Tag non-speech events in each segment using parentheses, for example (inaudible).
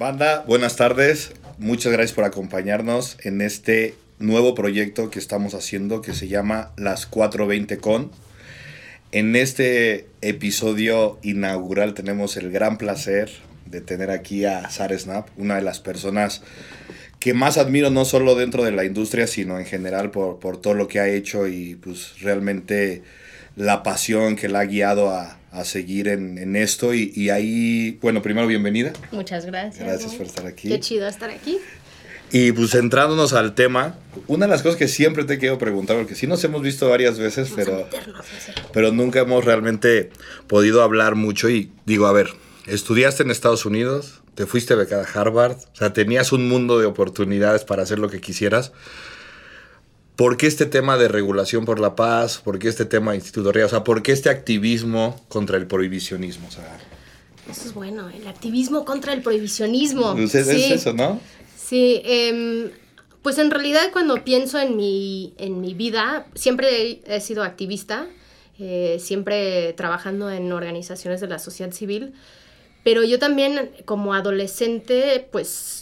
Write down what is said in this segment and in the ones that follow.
Banda, buenas tardes. Muchas gracias por acompañarnos en este nuevo proyecto que estamos haciendo que se llama Las 420 Con. En este episodio inaugural tenemos el gran placer de tener aquí a Sara Snap, una de las personas que más admiro no solo dentro de la industria, sino en general por, todo lo que ha hecho y pues realmente la pasión que la ha guiado a, a seguir en, en esto. Y, y, ahí, bueno, primero bienvenida. Muchas gracias. Gracias por estar aquí. Qué chido estar aquí. Y pues centrándonos al tema, una de las cosas que siempre te quiero preguntar, porque sí nos hemos visto varias veces, pero, pero nunca hemos realmente podido hablar mucho. Y digo, a ver, estudiaste en Estados Unidos, te fuiste becada a Harvard, o sea, tenías un mundo de oportunidades para hacer lo que quisieras. ¿Por qué este tema de regulación por la paz? ¿Por qué este tema de? O sea, ¿por qué este activismo contra el prohibicionismo? O sea, eso es bueno, el activismo contra el prohibicionismo. Pues es, sí. es eso, ¿no? Sí, eh, pues en realidad cuando pienso en mi, en mi vida, siempre he, he sido activista, eh, siempre trabajando en organizaciones de la sociedad civil, pero yo también como adolescente, pues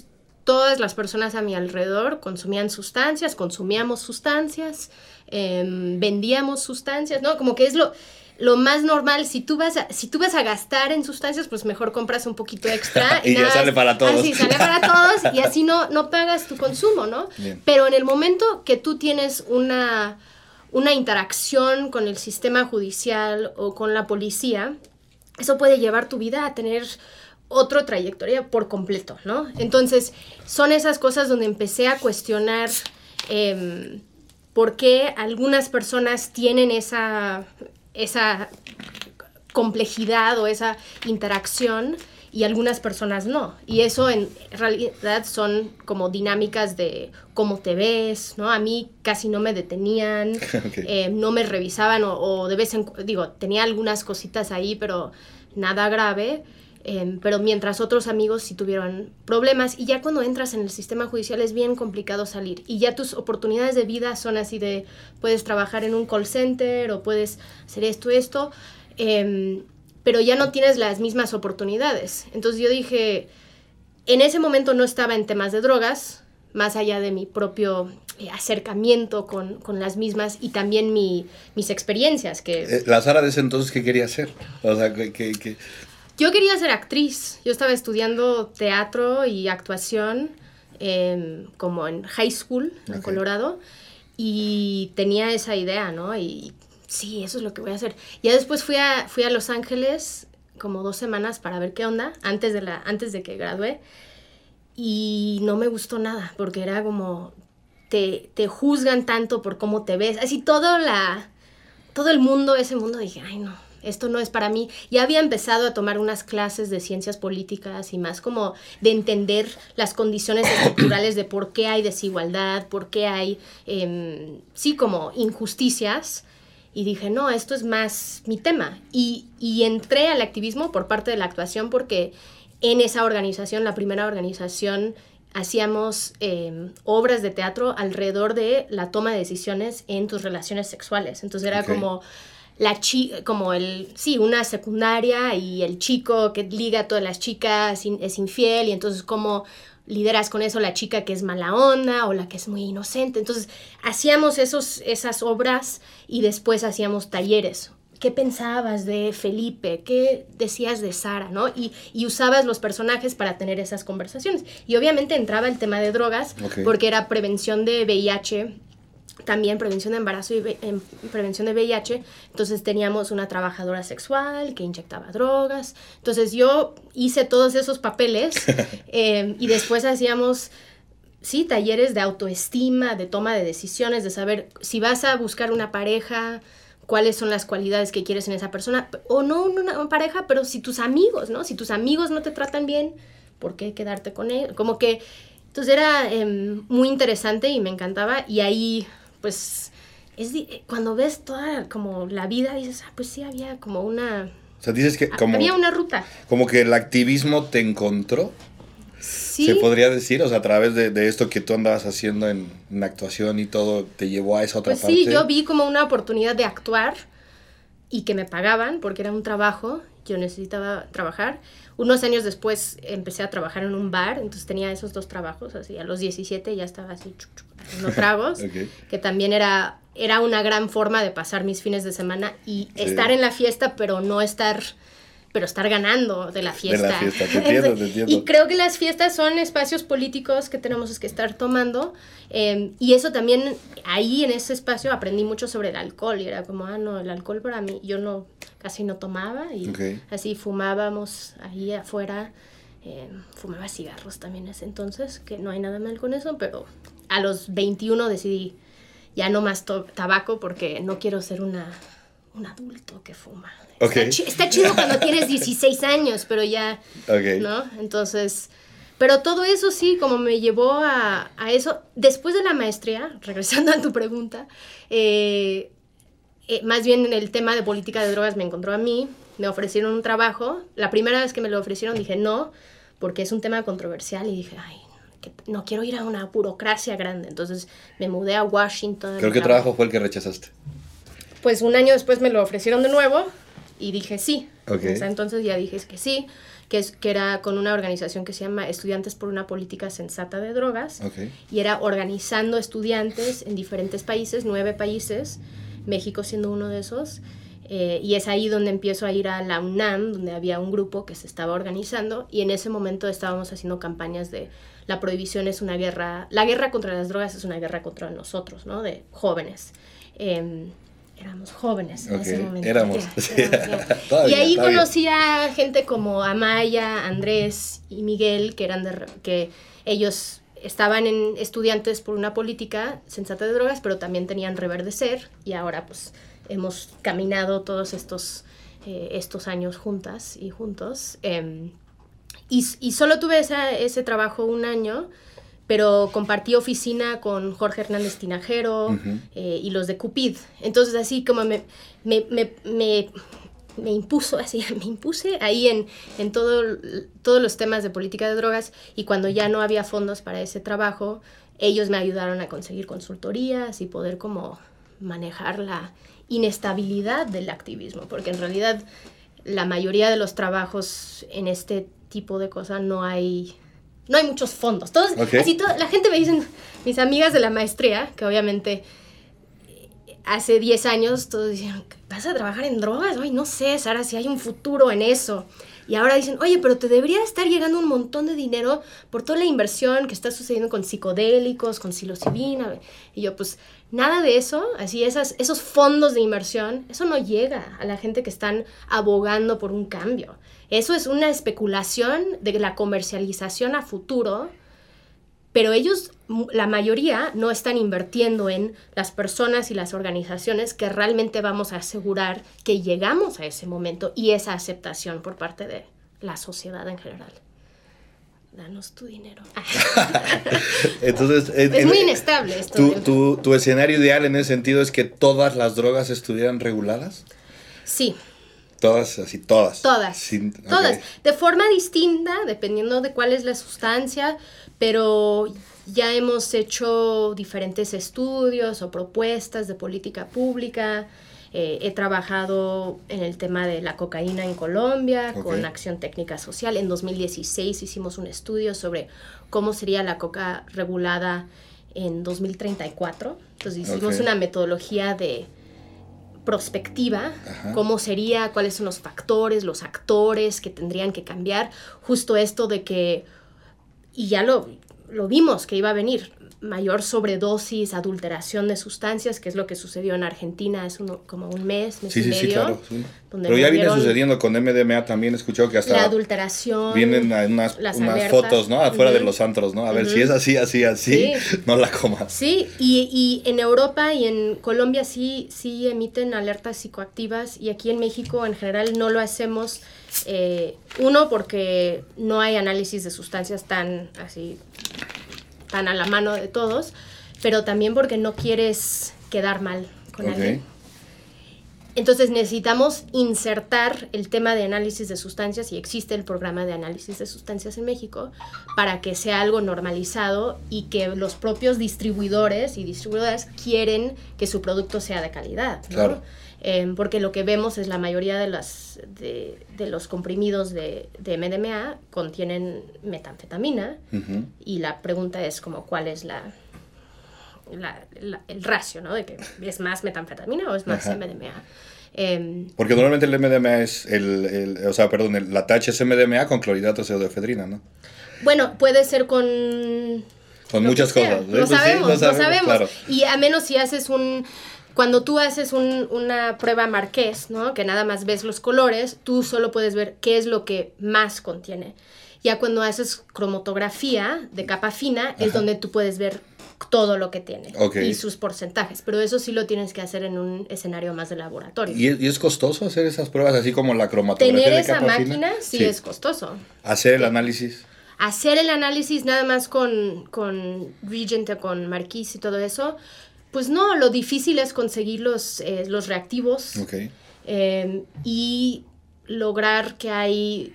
todas las personas a mi alrededor consumían sustancias, consumíamos sustancias, eh, vendíamos sustancias, ¿no? Como que es lo, lo más normal, si tú, vas a, si tú vas a gastar en sustancias, pues mejor compras un poquito extra. (laughs) y, y ya sale para todos. Así, sale para (laughs) todos y así no, no pagas tu consumo, ¿no? Bien. Pero en el momento que tú tienes una, una interacción con el sistema judicial o con la policía, eso puede llevar tu vida a tener otra trayectoria por completo, ¿no? Entonces, son esas cosas donde empecé a cuestionar eh, por qué algunas personas tienen esa, esa complejidad o esa interacción y algunas personas no. Y eso en realidad son como dinámicas de cómo te ves, ¿no? A mí casi no me detenían, (laughs) eh, no me revisaban o, o de vez en digo, tenía algunas cositas ahí, pero nada grave. Eh, pero mientras otros amigos sí tuvieron problemas y ya cuando entras en el sistema judicial es bien complicado salir y ya tus oportunidades de vida son así de puedes trabajar en un call center o puedes hacer esto, esto, em, pero ya no tienes las mismas oportunidades. Entonces yo dije, en ese momento no estaba en temas de drogas, más allá de mi propio eh, acercamiento con, con las mismas y también mi, mis experiencias, que Eh, La Sara de ese entonces, ¿qué quería hacer? O sea, que- yo quería ser actriz. Yo estaba estudiando teatro y actuación em, como en high school en. Colorado y tenía esa idea, ¿no? Y sí, eso es lo que voy a hacer. Ya después fui a, fui a Los Ángeles como dos semanas para ver qué onda antes de, la, antes de que gradué y no me gustó nada porque era como te, te juzgan tanto por cómo te ves. Así todo la todo el mundo, ese mundo, dije, ay no, esto no es para mí. Ya había empezado a tomar unas clases de ciencias políticas y más como de entender las condiciones (coughs) estructurales de por qué hay desigualdad, por qué hay, em, sí, como injusticias. Y dije, no, esto es más mi tema. Y, y entré al activismo por parte de la actuación porque en esa organización, la primera organización, hacíamos eh, obras de teatro alrededor de la toma de decisiones en tus relaciones sexuales. Entonces era como la chi como el, sí, una secundaria y el chico que liga a todas las chicas es infiel y entonces cómo lideras con eso la chica que es mala onda o la que es muy inocente. Entonces hacíamos esos, esas obras y después hacíamos talleres. ¿Qué pensabas de Felipe? ¿Qué decías de Sara? ¿no? Y, y usabas los personajes para tener esas conversaciones. Y obviamente entraba el tema de drogas porque era prevención de VIH también prevención de embarazo y em, prevención de VIH. Entonces teníamos una trabajadora sexual que inyectaba drogas. Entonces yo hice todos esos papeles (laughs) eh, y después hacíamos, sí, talleres de autoestima, de toma de decisiones, de saber si vas a buscar una pareja, cuáles son las cualidades que quieres en esa persona. O no una pareja, pero si tus amigos, ¿no? Si tus amigos no te tratan bien, ¿por qué quedarte con él? Como que... Entonces era em, muy interesante y me encantaba y ahí pues es cuando ves toda como la vida dices, ah, pues sí había como una o sea, dices que como, había una ruta. como que el activismo te encontró, Sí. se podría decir, o sea, a través de, de esto que tú andabas haciendo en, en actuación y todo, te llevó a esa otra Pues parte. sí, yo vi como una oportunidad de actuar y que me pagaban porque era un trabajo, yo necesitaba trabajar. Unos años después empecé a trabajar en un bar, entonces tenía esos dos trabajos, así a los 17 ya estaba así haciendo (laughs) tragos, que también era, era una gran forma de pasar mis fines de semana y estar en la fiesta, pero no estar pero estar ganando de la fiesta. Y creo que las fiestas son espacios políticos que tenemos que estar tomando. Em, y eso también, ahí en ese espacio aprendí mucho sobre el alcohol. Y era como, ah, no, el alcohol para mí, yo no, casi no tomaba. Y así fumábamos ahí afuera. Em, fumaba cigarros también ese entonces, que no hay nada mal con eso, pero a los 21 decidí ya no más tabaco porque no quiero ser una, un adulto que fuma. Está, chido cuando (laughs) tienes 16 años, pero ya, ¿no? Entonces, pero todo eso sí, como me llevó a, eso, después de la maestría, (laughs) regresando a tu pregunta, eh, eh, más bien el tema de política de drogas me encontró a mí, me ofrecieron un trabajo, la primera vez que me lo ofrecieron dije no, porque es un tema controversial y dije, ay, no quiero ir a una burocracia grande, entonces me mudé a Washington. ¿Creo que trabajo fue el que rechazaste? Pues un año después me lo ofrecieron de nuevo y dije sí. entonces ya dije que sí, que, es, que era con una organización que se llama Estudiantes por una Política Sensata de Drogas. Y era organizando estudiantes en diferentes países, nueve países, México siendo uno de esos. Eh, y es ahí donde empiezo a ir a la UNAM, donde había un grupo que se estaba organizando y en ese momento estábamos haciendo campañas de la prohibición es una guerra, la guerra contra las drogas es una guerra contra nosotros, ¿no? De jóvenes. Em, éramos jóvenes en ese momento. Éramos. (laughs) y ahí conocí a gente como Amaya, Andrés y Miguel, que eran de, que ellos estaban en estudiantes por una política sensata de drogas, pero también tenían reverdecer y ahora pues hemos caminado todos estos, eh, estos años juntas y juntos. Em, y, y, solo tuve ese trabajo un año pero compartí oficina con Jorge Hernández Tinajero eh, y los de Cupid. Entonces así como me, me, me, me, impuso, así, (laughs) me impuse ahí en, en todo, todos los temas de política de drogas y cuando ya no había fondos para ese trabajo, ellos me ayudaron a conseguir consultorías y poder como manejar la inestabilidad del activismo, porque en realidad la mayoría de los trabajos en este tipo de cosas no hay no hay muchos fondos. Todos, así la gente me dicen, mis amigas de la maestría, que obviamente hace 10 años todos decían, ¿vas a trabajar en drogas? Ay, no sé, Sara, si hay un futuro en eso. Y ahora dicen, oye, pero te debería estar llegando un montón de dinero por toda la inversión que está sucediendo con psicodélicos, con psilocibina. Y yo, pues, nada de eso, así esas, esos fondos de inversión, eso no llega a la gente que están abogando por un cambio. Eso es una especulación de la comercialización a futuro, pero ellos, la mayoría, no están invirtiendo en las personas y las organizaciones que realmente vamos a asegurar que llegamos a ese momento y esa aceptación por parte de la sociedad en general. Danos tu dinero. (laughs) Entonces, es muy inestable esto. ¿Tu, tu, tu escenario ideal en ese sentido es que todas las drogas estuvieran reguladas? Sí, Todas, así, todas. Todas. Todas. De forma distinta, dependiendo de cuál es la sustancia, pero ya hemos hecho diferentes estudios o propuestas de política pública. Eh, he trabajado en el tema de la cocaína en Colombia con Acción Técnica Social. En 2016 hicimos un estudio sobre cómo sería la coca regulada en 2034. Entonces hicimos una metodología de prospectiva, cómo sería, cuáles son los factores, los actores que tendrían que cambiar, justo esto de que, y ya lo, lo vimos que iba a venir, mayor sobredosis, adulteración de sustancias, que es lo que sucedió en Argentina hace como un mes, mes y medio. Sí, claro. Pero ya viene sucediendo con MDMA también, he escuchado que hasta... La adulteración. Vienen unas, unas fotos, ¿no? Afuera de los antros, ¿no? A ver, si es así, así, así, no la comas. Sí, y, y, en Europa y en Colombia sí, sí emiten alertas psicoactivas y aquí en México en general no lo hacemos. Eh, uno, porque no hay análisis de sustancias tan así tan a la mano de todos, pero también porque no quieres quedar mal con alguien. Entonces necesitamos insertar el tema de análisis de sustancias y existe el programa de análisis de sustancias en México para que sea algo normalizado y que los propios distribuidores y distribuidoras quieren que su producto sea de calidad. Claro. Em, porque lo que vemos es la mayoría de, las, de, los comprimidos de, de, MDMA contienen metanfetamina y la pregunta es como cuál es la, el ratio, ¿no? De que es más metanfetamina o es más MDMA. Em, porque normalmente el MDMA es el, el o sea, perdón, el, la tacha es MDMA con clorhidrato de pseudoefedrina, ¿no? Bueno, puede ser con... Con muchas cosas. Lo, pues sabemos, lo sabemos, Y a menos si haces un cuando tú haces una prueba marqués, ¿no? Que nada más ves los colores, tú solo puedes ver qué es lo que más contiene. Ya cuando haces cromatografía de capa fina, es donde tú puedes ver todo lo que tiene y sus porcentajes. Pero eso sí lo tienes que hacer en un escenario más de laboratorio. ¿Y es, costoso hacer esas pruebas así como la cromatografía? Tener esa máquina sí, es costoso. ¿Hacer el análisis? Hacer el análisis nada más con, con Regent o con Marquis y todo eso, pues no, lo difícil es conseguir los, eh, los reactivos em, y lograr que hay,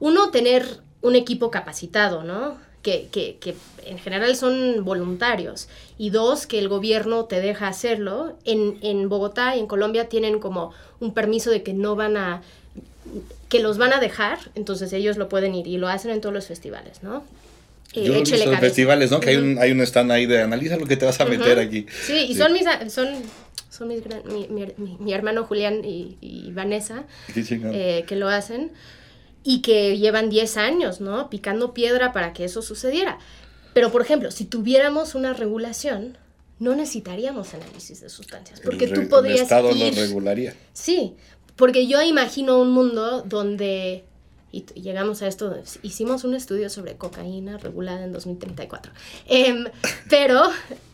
uno, tener un equipo capacitado, ¿no? Que, que, que, en general son voluntarios. Y dos, que el gobierno te deja hacerlo. En, en Bogotá y en Colombia tienen como un permiso de que no van a que los van a dejar, entonces ellos lo pueden ir y lo hacen en todos los festivales, ¿no? Eh, Yo he festivales, ¿no? Que hay, un, hay un stand ahí de analiza lo que te vas a meter aquí. Sí, y son mis, son, son mis mi, mi, mi, hermano Julián y, y Vanessa, eh, que lo hacen, y que llevan 10 años, ¿no? Picando piedra para que eso sucediera. Pero, por ejemplo, si tuviéramos una regulación, no necesitaríamos análisis de sustancias, porque tú podrías El Estado lo regularía. Sí, porque yo imagino un mundo donde y llegamos a esto, hicimos un estudio sobre cocaína regulada en 2034. Em, pero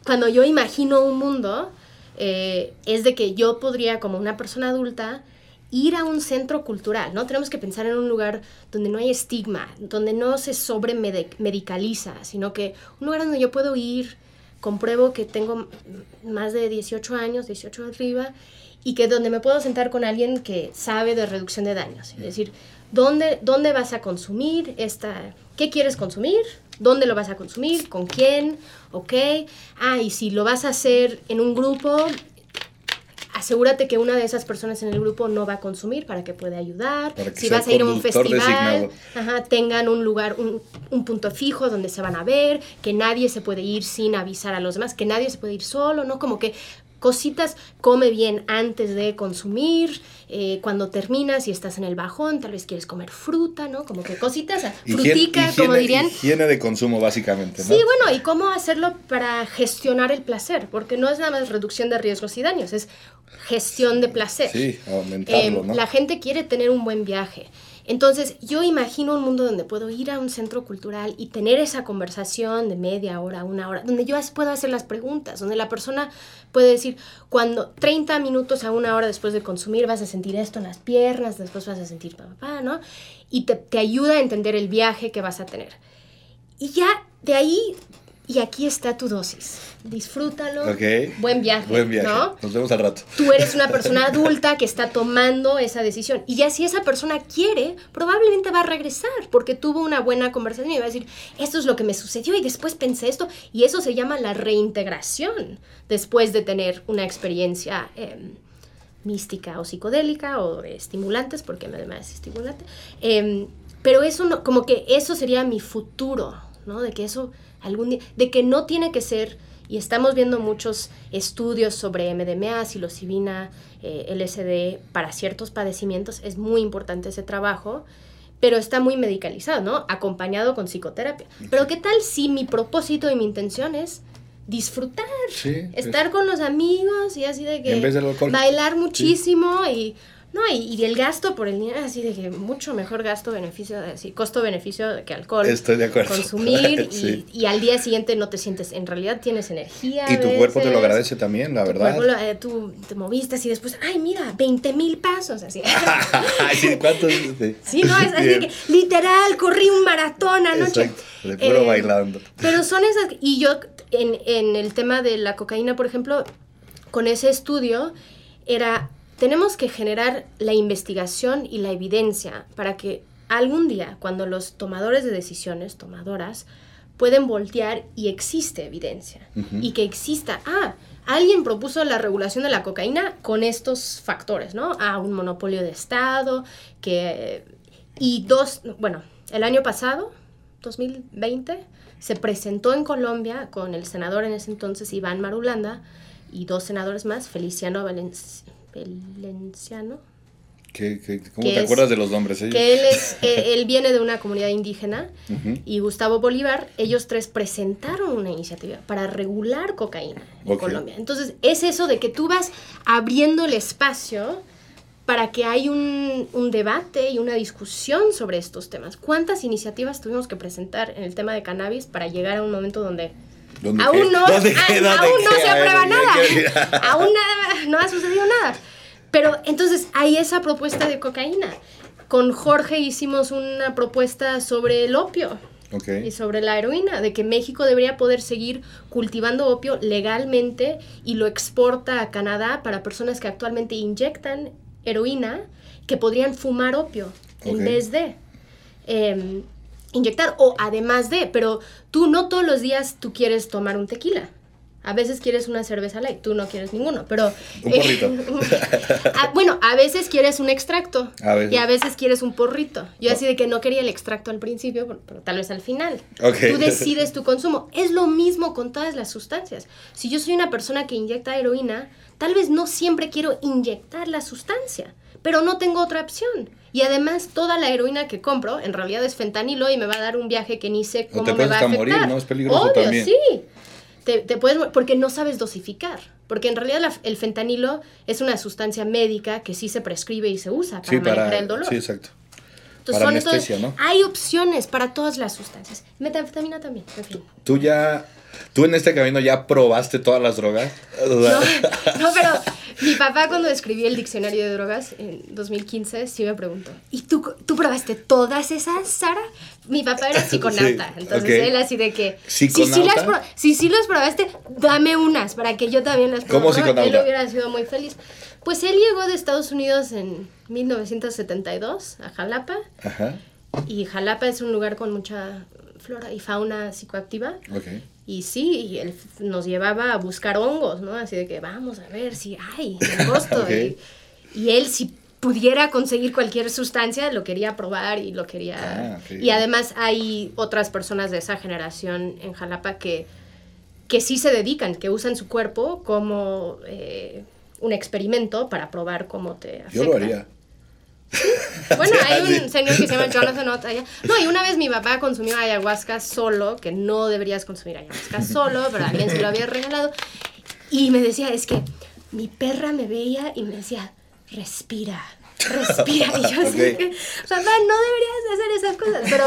cuando yo imagino un mundo, eh, es de que yo podría, como una persona adulta, ir a un centro cultural, ¿no? Tenemos que pensar en un lugar donde no hay estigma, donde no se sobremedicaliza, sino que un lugar donde yo puedo ir, compruebo que tengo más de 18 años, 18 arriba, y que donde me puedo sentar con alguien que sabe de reducción de daños. Es decir, ¿Dónde, ¿Dónde vas a consumir esta? ¿Qué quieres consumir? ¿Dónde lo vas a consumir? ¿Con quién? ¿Ok? Ah, y si lo vas a hacer en un grupo, asegúrate que una de esas personas en el grupo no va a consumir para que pueda ayudar. si vas a ir a un festival, tengan un lugar, un, un, punto fijo donde se van a ver, que nadie se puede ir sin avisar a los demás, que nadie se puede ir solo, ¿no? Como que cositas, come bien antes de consumir, eh, cuando terminas y estás en el bajón, tal vez quieres comer fruta, ¿no? Como que cositas, frutica, como dirían. Higiene de consumo, básicamente, ¿no? Sí, bueno, y cómo hacerlo para gestionar el placer, porque no es nada más reducción de riesgos y daños, es gestión de placer. Sí, aumentarlo, em, La gente quiere tener un buen viaje. Entonces, yo imagino un mundo donde puedo ir a un centro cultural y tener esa conversación de media hora, una hora, donde yo puedo hacer las preguntas, donde la persona puede decir, cuando 30 minutos a una hora después de consumir vas a sentir esto en las piernas, después vas a sentir papá, ¿no? Y te ayuda a entender el viaje que vas a tener. Y ya de ahí y aquí está tu dosis. Disfrútalo. Buen viaje. Buen viaje. ¿no? Nos vemos al rato. Tú eres una persona adulta que está tomando esa decisión. Y ya si esa persona quiere, probablemente va a regresar porque tuvo una buena conversación y va a decir, esto es lo que me sucedió y después pensé esto. Y eso se llama la reintegración después de tener una experiencia em, mística o psicodélica o de estimulantes, porque además es estimulante. Em, pero eso no, como que eso sería mi futuro, ¿no? De que eso algún día, de que no tiene que ser, y estamos viendo muchos estudios sobre MDMA, psilocibina, eh, LSD para ciertos padecimientos, es muy importante ese trabajo, pero está muy medicalizado, ¿no? Acompañado con psicoterapia. Pero ¿qué tal si mi propósito y mi intención es disfrutar, estar con los amigos y así de que bailar muchísimo y no, y, el gasto por el dinero, así de que mucho mejor gasto-beneficio, así, costo-beneficio que alcohol. Estoy de acuerdo. Consumir (laughs) y, al día siguiente no te sientes, en realidad tienes energía. Y tu cuerpo te lo agradece también, la verdad. Eh, tú te moviste y después, ay, mira, 20 mil pasos, así. (laughs) sí, ¿cuántos? Sí. no, es así que (laughs) literal, corrí un maratón anoche. Exacto, de puro eh, bailando. Pero son esas, y yo en, en el tema de la cocaína, por ejemplo, con ese estudio, era tenemos que generar la investigación y la evidencia para que algún día, cuando los tomadores de decisiones, tomadoras, pueden voltear y existe evidencia. Y que exista, ah, alguien propuso la regulación de la cocaína con estos factores, ¿no? A un monopolio de Estado, que... Y dos, bueno, el año pasado, 2020, se presentó en Colombia con el senador en ese entonces, Iván Marulanda, y dos senadores más, Feliciano Valenciano, cómo te acuerdas de los nombres? Que él, es, eh, él viene de una comunidad indígena y Gustavo Bolívar, ellos tres presentaron una iniciativa para regular cocaína en Colombia. Entonces, es eso de que tú vas abriendo el espacio para que hay un, un, debate y una discusión sobre estos temas. ¿Cuántas iniciativas tuvimos que presentar en el tema de cannabis para llegar a un momento donde aún no, aún no se aprueba nada? aún nada, no ha sucedido nada. Pero entonces hay esa propuesta de cocaína. Con Jorge hicimos una propuesta sobre el opio. Y sobre la heroína, de que México debería poder seguir cultivando opio legalmente y lo exporta a Canadá para personas que actualmente inyectan heroína, que podrían fumar opio en vez de em, inyectar o además de, pero tú no todos los días tú quieres tomar un tequila. A veces quieres una cerveza light, tú no quieres ninguno, pero... Un porrito. (laughs) bueno, a veces quieres un extracto y a veces quieres un porrito. Yo así de que no quería el extracto al principio, pero, tal vez al final. Tú decides tu consumo. Es lo mismo con todas las sustancias. Si yo soy una persona que inyecta heroína, tal vez no siempre quiero inyectar la sustancia, pero no tengo otra opción. Y además, toda la heroína que compro en realidad es fentanilo y me va a dar un viaje que ni sé cómo me va a afectar. morir, ¿no? Es peligroso Obvio, sí te, puedes, porque no sabes dosificar. Porque en realidad el fentanilo es una sustancia médica que sí se prescribe y se usa para manejar el dolor. Sí, exacto. Entonces, para son ¿no? Hay opciones para todas las sustancias. Metanfetamina también, en fin. Tú ya ¿Tú en este camino ya probaste todas las drogas? (laughs) No, pero mi papá cuando escribí el diccionario de drogas en 2015 sí me preguntó, ¿y tú, tú probaste todas esas, Sara? Mi papá era (laughs) psiconauta, entonces él así de que... Si sí, las si sí las probaste, dame unas para que yo también las pruebe. ¿Cómo psiconauta? Él hubiera sido muy feliz. Pues él llegó de Estados Unidos en 1972 a Jalapa. Ajá. Y Jalapa es un lugar con mucha flora y fauna psicoactiva. Okay. Y sí, él nos llevaba a buscar hongos, ¿no? Así de que vamos a ver si hay (laughs) en agosto. y, él, si pudiera conseguir cualquier sustancia, lo quería probar y lo quería... Ah, y además hay otras personas de esa generación en Jalapa que, que sí se dedican, que usan su cuerpo como eh, un experimento para probar cómo te afecta. Yo lo haría. (laughs) Bueno, hay un señor que se llama Jonathan allá. No, y una vez mi papá consumió ayahuasca solo, que no deberías consumir ayahuasca solo, pero alguien se lo había regalado. Y me decía, es que mi perra me veía y me decía, respira, respira. Y yo así papá, no deberías hacer esas cosas. Pero.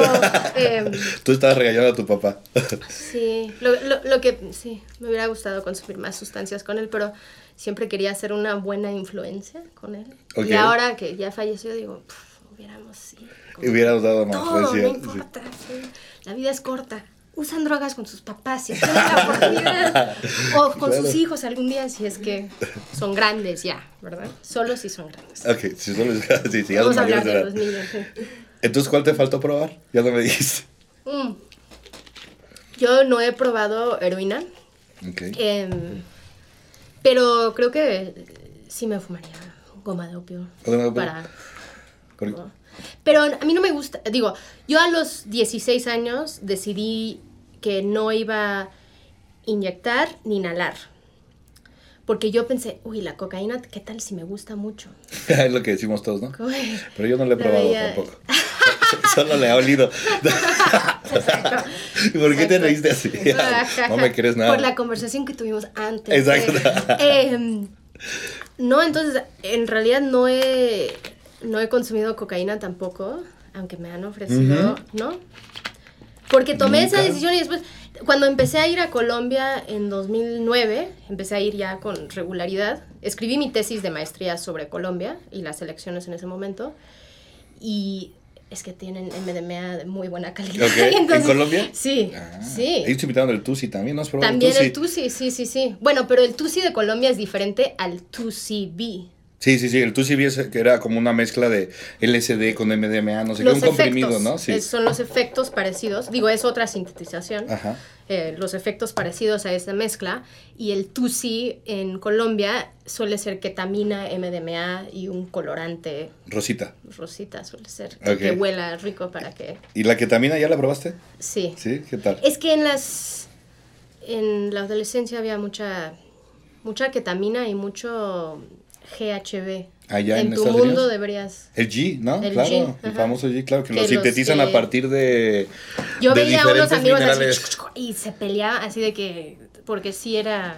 Eh, (laughs) Tú estabas regañando a tu papá. sí, lo, lo, lo, que. Sí, me hubiera gustado consumir más sustancias con él, pero siempre quería ser una buena influencia con él. Y ahora que ya falleció, digo, hubiéramos sí, Hubiéramos dado más. No, no importa. La vida es corta. Usan drogas con sus papás si tienen la oportunidad. (laughs) o con sus hijos algún día si es que son grandes ya, ¿verdad? Solo si son grandes. Ok, si (laughs) sí, sí, ya Vamos a hablar de los niños. Entonces, ¿cuál te faltó probar? Ya no me dijiste. Mm. Yo no he probado heroína. Okay. Eh, pero creo que sí me fumaría goma de opio. Para... Pero a mí no me gusta, digo, yo a los 16 años decidí que no iba a inyectar ni inhalar. Porque yo pensé, uy, la cocaína, ¿qué tal si me gusta mucho? (laughs) es lo que decimos todos, ¿no? Pero yo no la he probado tampoco. (laughs) Solo le he olido. (laughs) (laughs) ¿Por qué te reíste así? no me crees nada. Por la conversación que tuvimos antes. Exacto. Em, no, entonces, en realidad no he, no he consumido cocaína tampoco, aunque me han ofrecido, ¿no? Porque tomé esa decisión y después, cuando empecé a ir a Colombia en 2009, empecé a ir ya con regularidad, escribí mi tesis de maestría sobre Colombia y las elecciones en ese momento, y es que tienen MDMA de muy buena calidad. ¿En (laughs) Colombia? Sí, ah, sí. Ellos invitaron el Tusi también, ¿no has probado También el Tusi? sí, sí, sí. Bueno, pero el Tusi de Colombia es diferente al Tusi B. Sí, sí, sí, el Tusi que era como una mezcla de LSD con MDMA, no sé qué, un comprimido, ¿no? Sí. son los efectos parecidos, digo, es otra sintetización, eh, los efectos parecidos a esa mezcla, y el Tusi en Colombia suele ser ketamina, MDMA y un colorante. Rosita. Rosita suele ser, que huela rico para que... ¿Y la ketamina ya la probaste? Sí. ¿Sí? ¿Qué tal? Es que en las... En la adolescencia había mucha, mucha ketamina y mucho GHB. Allá en, en tu mundo deberías. El G, ¿no? El claro, el famoso G, claro, que, lo sintetizan a partir de. Yo veía a unos amigos así y se peleaba así de que. Porque sí era.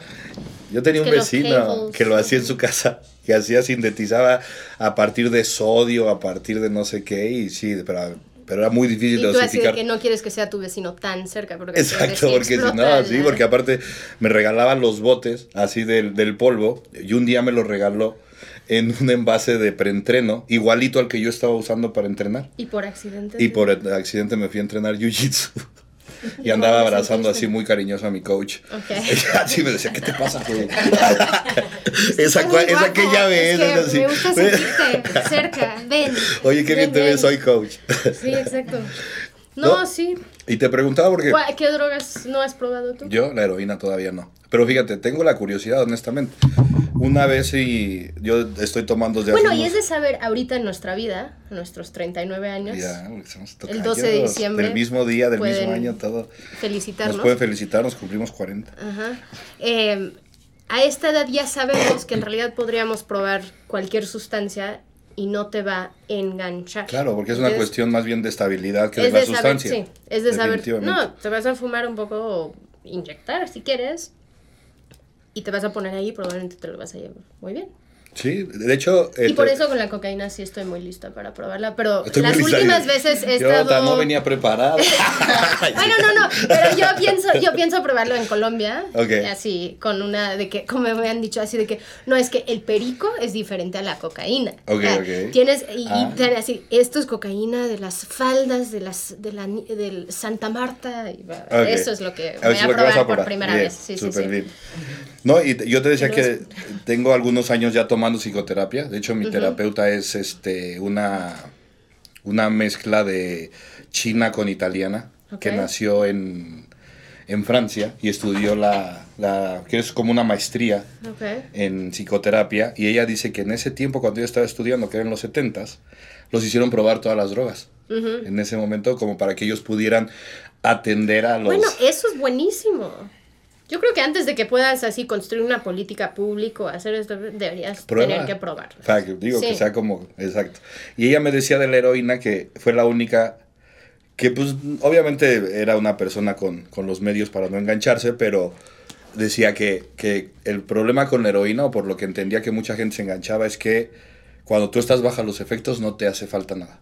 Yo tenía un vecino que lo hacía en su casa, que hacía, sintetizaba a partir de sodio, a partir de no sé qué, y sí, pero pero era muy difícil de dosificar. que no quieres que sea tu vecino tan cerca. Porque Exacto, porque si no, sí, porque aparte me regalaban los botes así del, del polvo y un día me lo regaló en un envase de preentreno, igualito al que yo estaba usando para entrenar. Y por accidente. Y por accidente me fui a entrenar jiu-jitsu. Y andaba abrazando así muy cariñoso a mi coach. Okay. (laughs) así me decía, ¿qué te pasa, (laughs) esa, esa aquella vez. Es que me gusta sentirte (laughs) cerca, ven. Oye, qué bien te ves, soy coach. Sí, exacto. No, sí. Y te preguntaba porque... ¿Qué drogas no has probado tú? Yo, la heroína todavía no. Pero fíjate, tengo la curiosidad, honestamente. Una vez y yo estoy tomando desde Bueno, y es de saber ahorita en nuestra vida, nuestros 39 años. Ya, el 12 de diciembre. El mismo día, del mismo año, todo. Felicitarnos. Nos pueden felicitar, nos cumplimos 40. Ajá. Eh, a esta edad ya sabemos que en realidad podríamos probar cualquier sustancia y no te va a enganchar. Claro, porque es una cuestión más bien de estabilidad que de la sustancia. sí, es de saber, no, te vas a fumar un poco o inyectar si quieres y te vas a poner ahí probablemente te lo vas a llevar muy bien. Sí, de hecho... y por eso con la cocaína sí estoy muy lista para probarla, pero las últimas veces he estado... Yo no venía preparada. (laughs) bueno, no, no, pero yo pienso, yo pienso probarlo en Colombia, así, con una, de que, como me han dicho, así de que, no, es que el perico es diferente a la cocaína. Ok, ok. Tienes, y, ah. así, esto es cocaína de las faldas de las, de la, del Santa Marta, y, eso es lo que voy a probar por primera vez. Sí, sí, sí. Bien. No, y yo te decía que tengo algunos años ya tomando psicoterapia. De hecho, mi terapeuta es este una, una mezcla de china con italiana, que nació en, Francia y estudió la, la, que es como una maestría en psicoterapia. Y ella dice que en ese tiempo, cuando yo estaba estudiando, que era en los 70 los hicieron probar todas las drogas. En ese momento, como para que ellos pudieran atender a los... Bueno, eso es buenísimo. Yo creo que antes de que puedas así construir una política pública o hacer esto, deberías tener que probar. digo, que sea como, exacto. Y ella me decía de la heroína que fue la única que pues obviamente era una persona con, los medios para no engancharse, pero decía que, que, el problema con la heroína, o por lo que entendía que mucha gente se enganchaba, es que cuando tú estás bajo los efectos no te hace falta nada.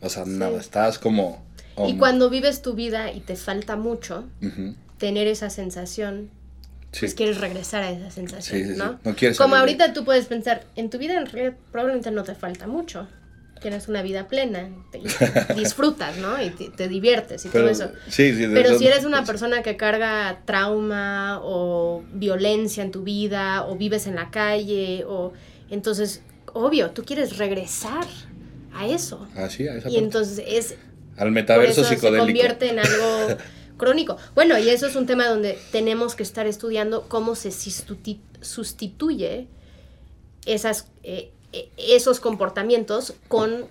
O sea, nada, estás como... y cuando vives tu vida y te falta mucho, tener esa sensación, pues quieres regresar a esa sensación, ¿no? Como ahorita tú puedes pensar, en tu vida en realidad probablemente no te falta mucho. Tienes una vida plena, (laughs) disfrutas, ¿no? Y te, diviertes y todo eso. Pero si eres una persona que carga trauma o violencia en tu vida o vives en la calle o entonces, obvio, tú quieres regresar a eso. Así, a esa Y entonces es al metaverso psicodélico. Se convierte en algo (laughs) crónico. Bueno, y eso es un tema donde tenemos que estar estudiando cómo se sustituye esas, eh, eh, esos comportamientos con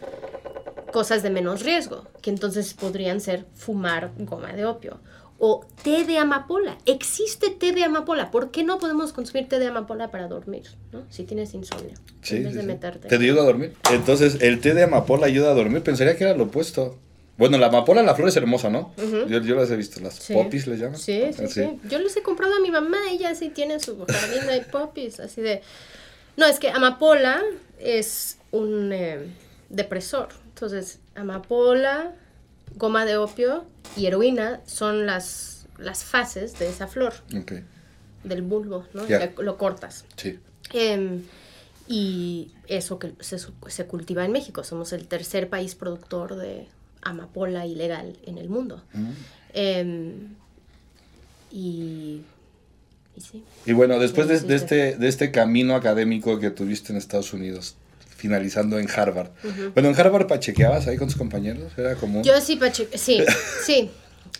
cosas de menos riesgo, que entonces podrían ser fumar goma de opio o té de amapola. Existe té de amapola. ¿Por qué no podemos consumir té de amapola para dormir? ¿no? Si tienes insomnio. Sí, ¿Te ayuda a dormir? Entonces, el té de amapola ayuda a dormir. Pensaría que era lo opuesto. Bueno, la amapola, la flor es hermosa, ¿no? yo, yo, las he visto, las popis les llaman. Sí, sí, sí, Yo les he comprado a mi mamá, ella sí tiene su jardín de popis, así de... No, es que amapola es un eh, depresor. Entonces, amapola, goma de opio y heroína son las, las fases de esa flor. Okay. Del bulbo, ¿no? Lo cortas. Sí. Em, y eso que se, se cultiva en México. Somos el tercer país productor de amapola ilegal en el mundo. Mm. Em, y, Y sí. Y bueno, después de, sí. este, de este camino académico que tuviste en Estados Unidos, finalizando en Harvard. Bueno, en Harvard pachequeabas ahí con tus compañeros, era común. Yo sí, pache sí, (laughs) sí.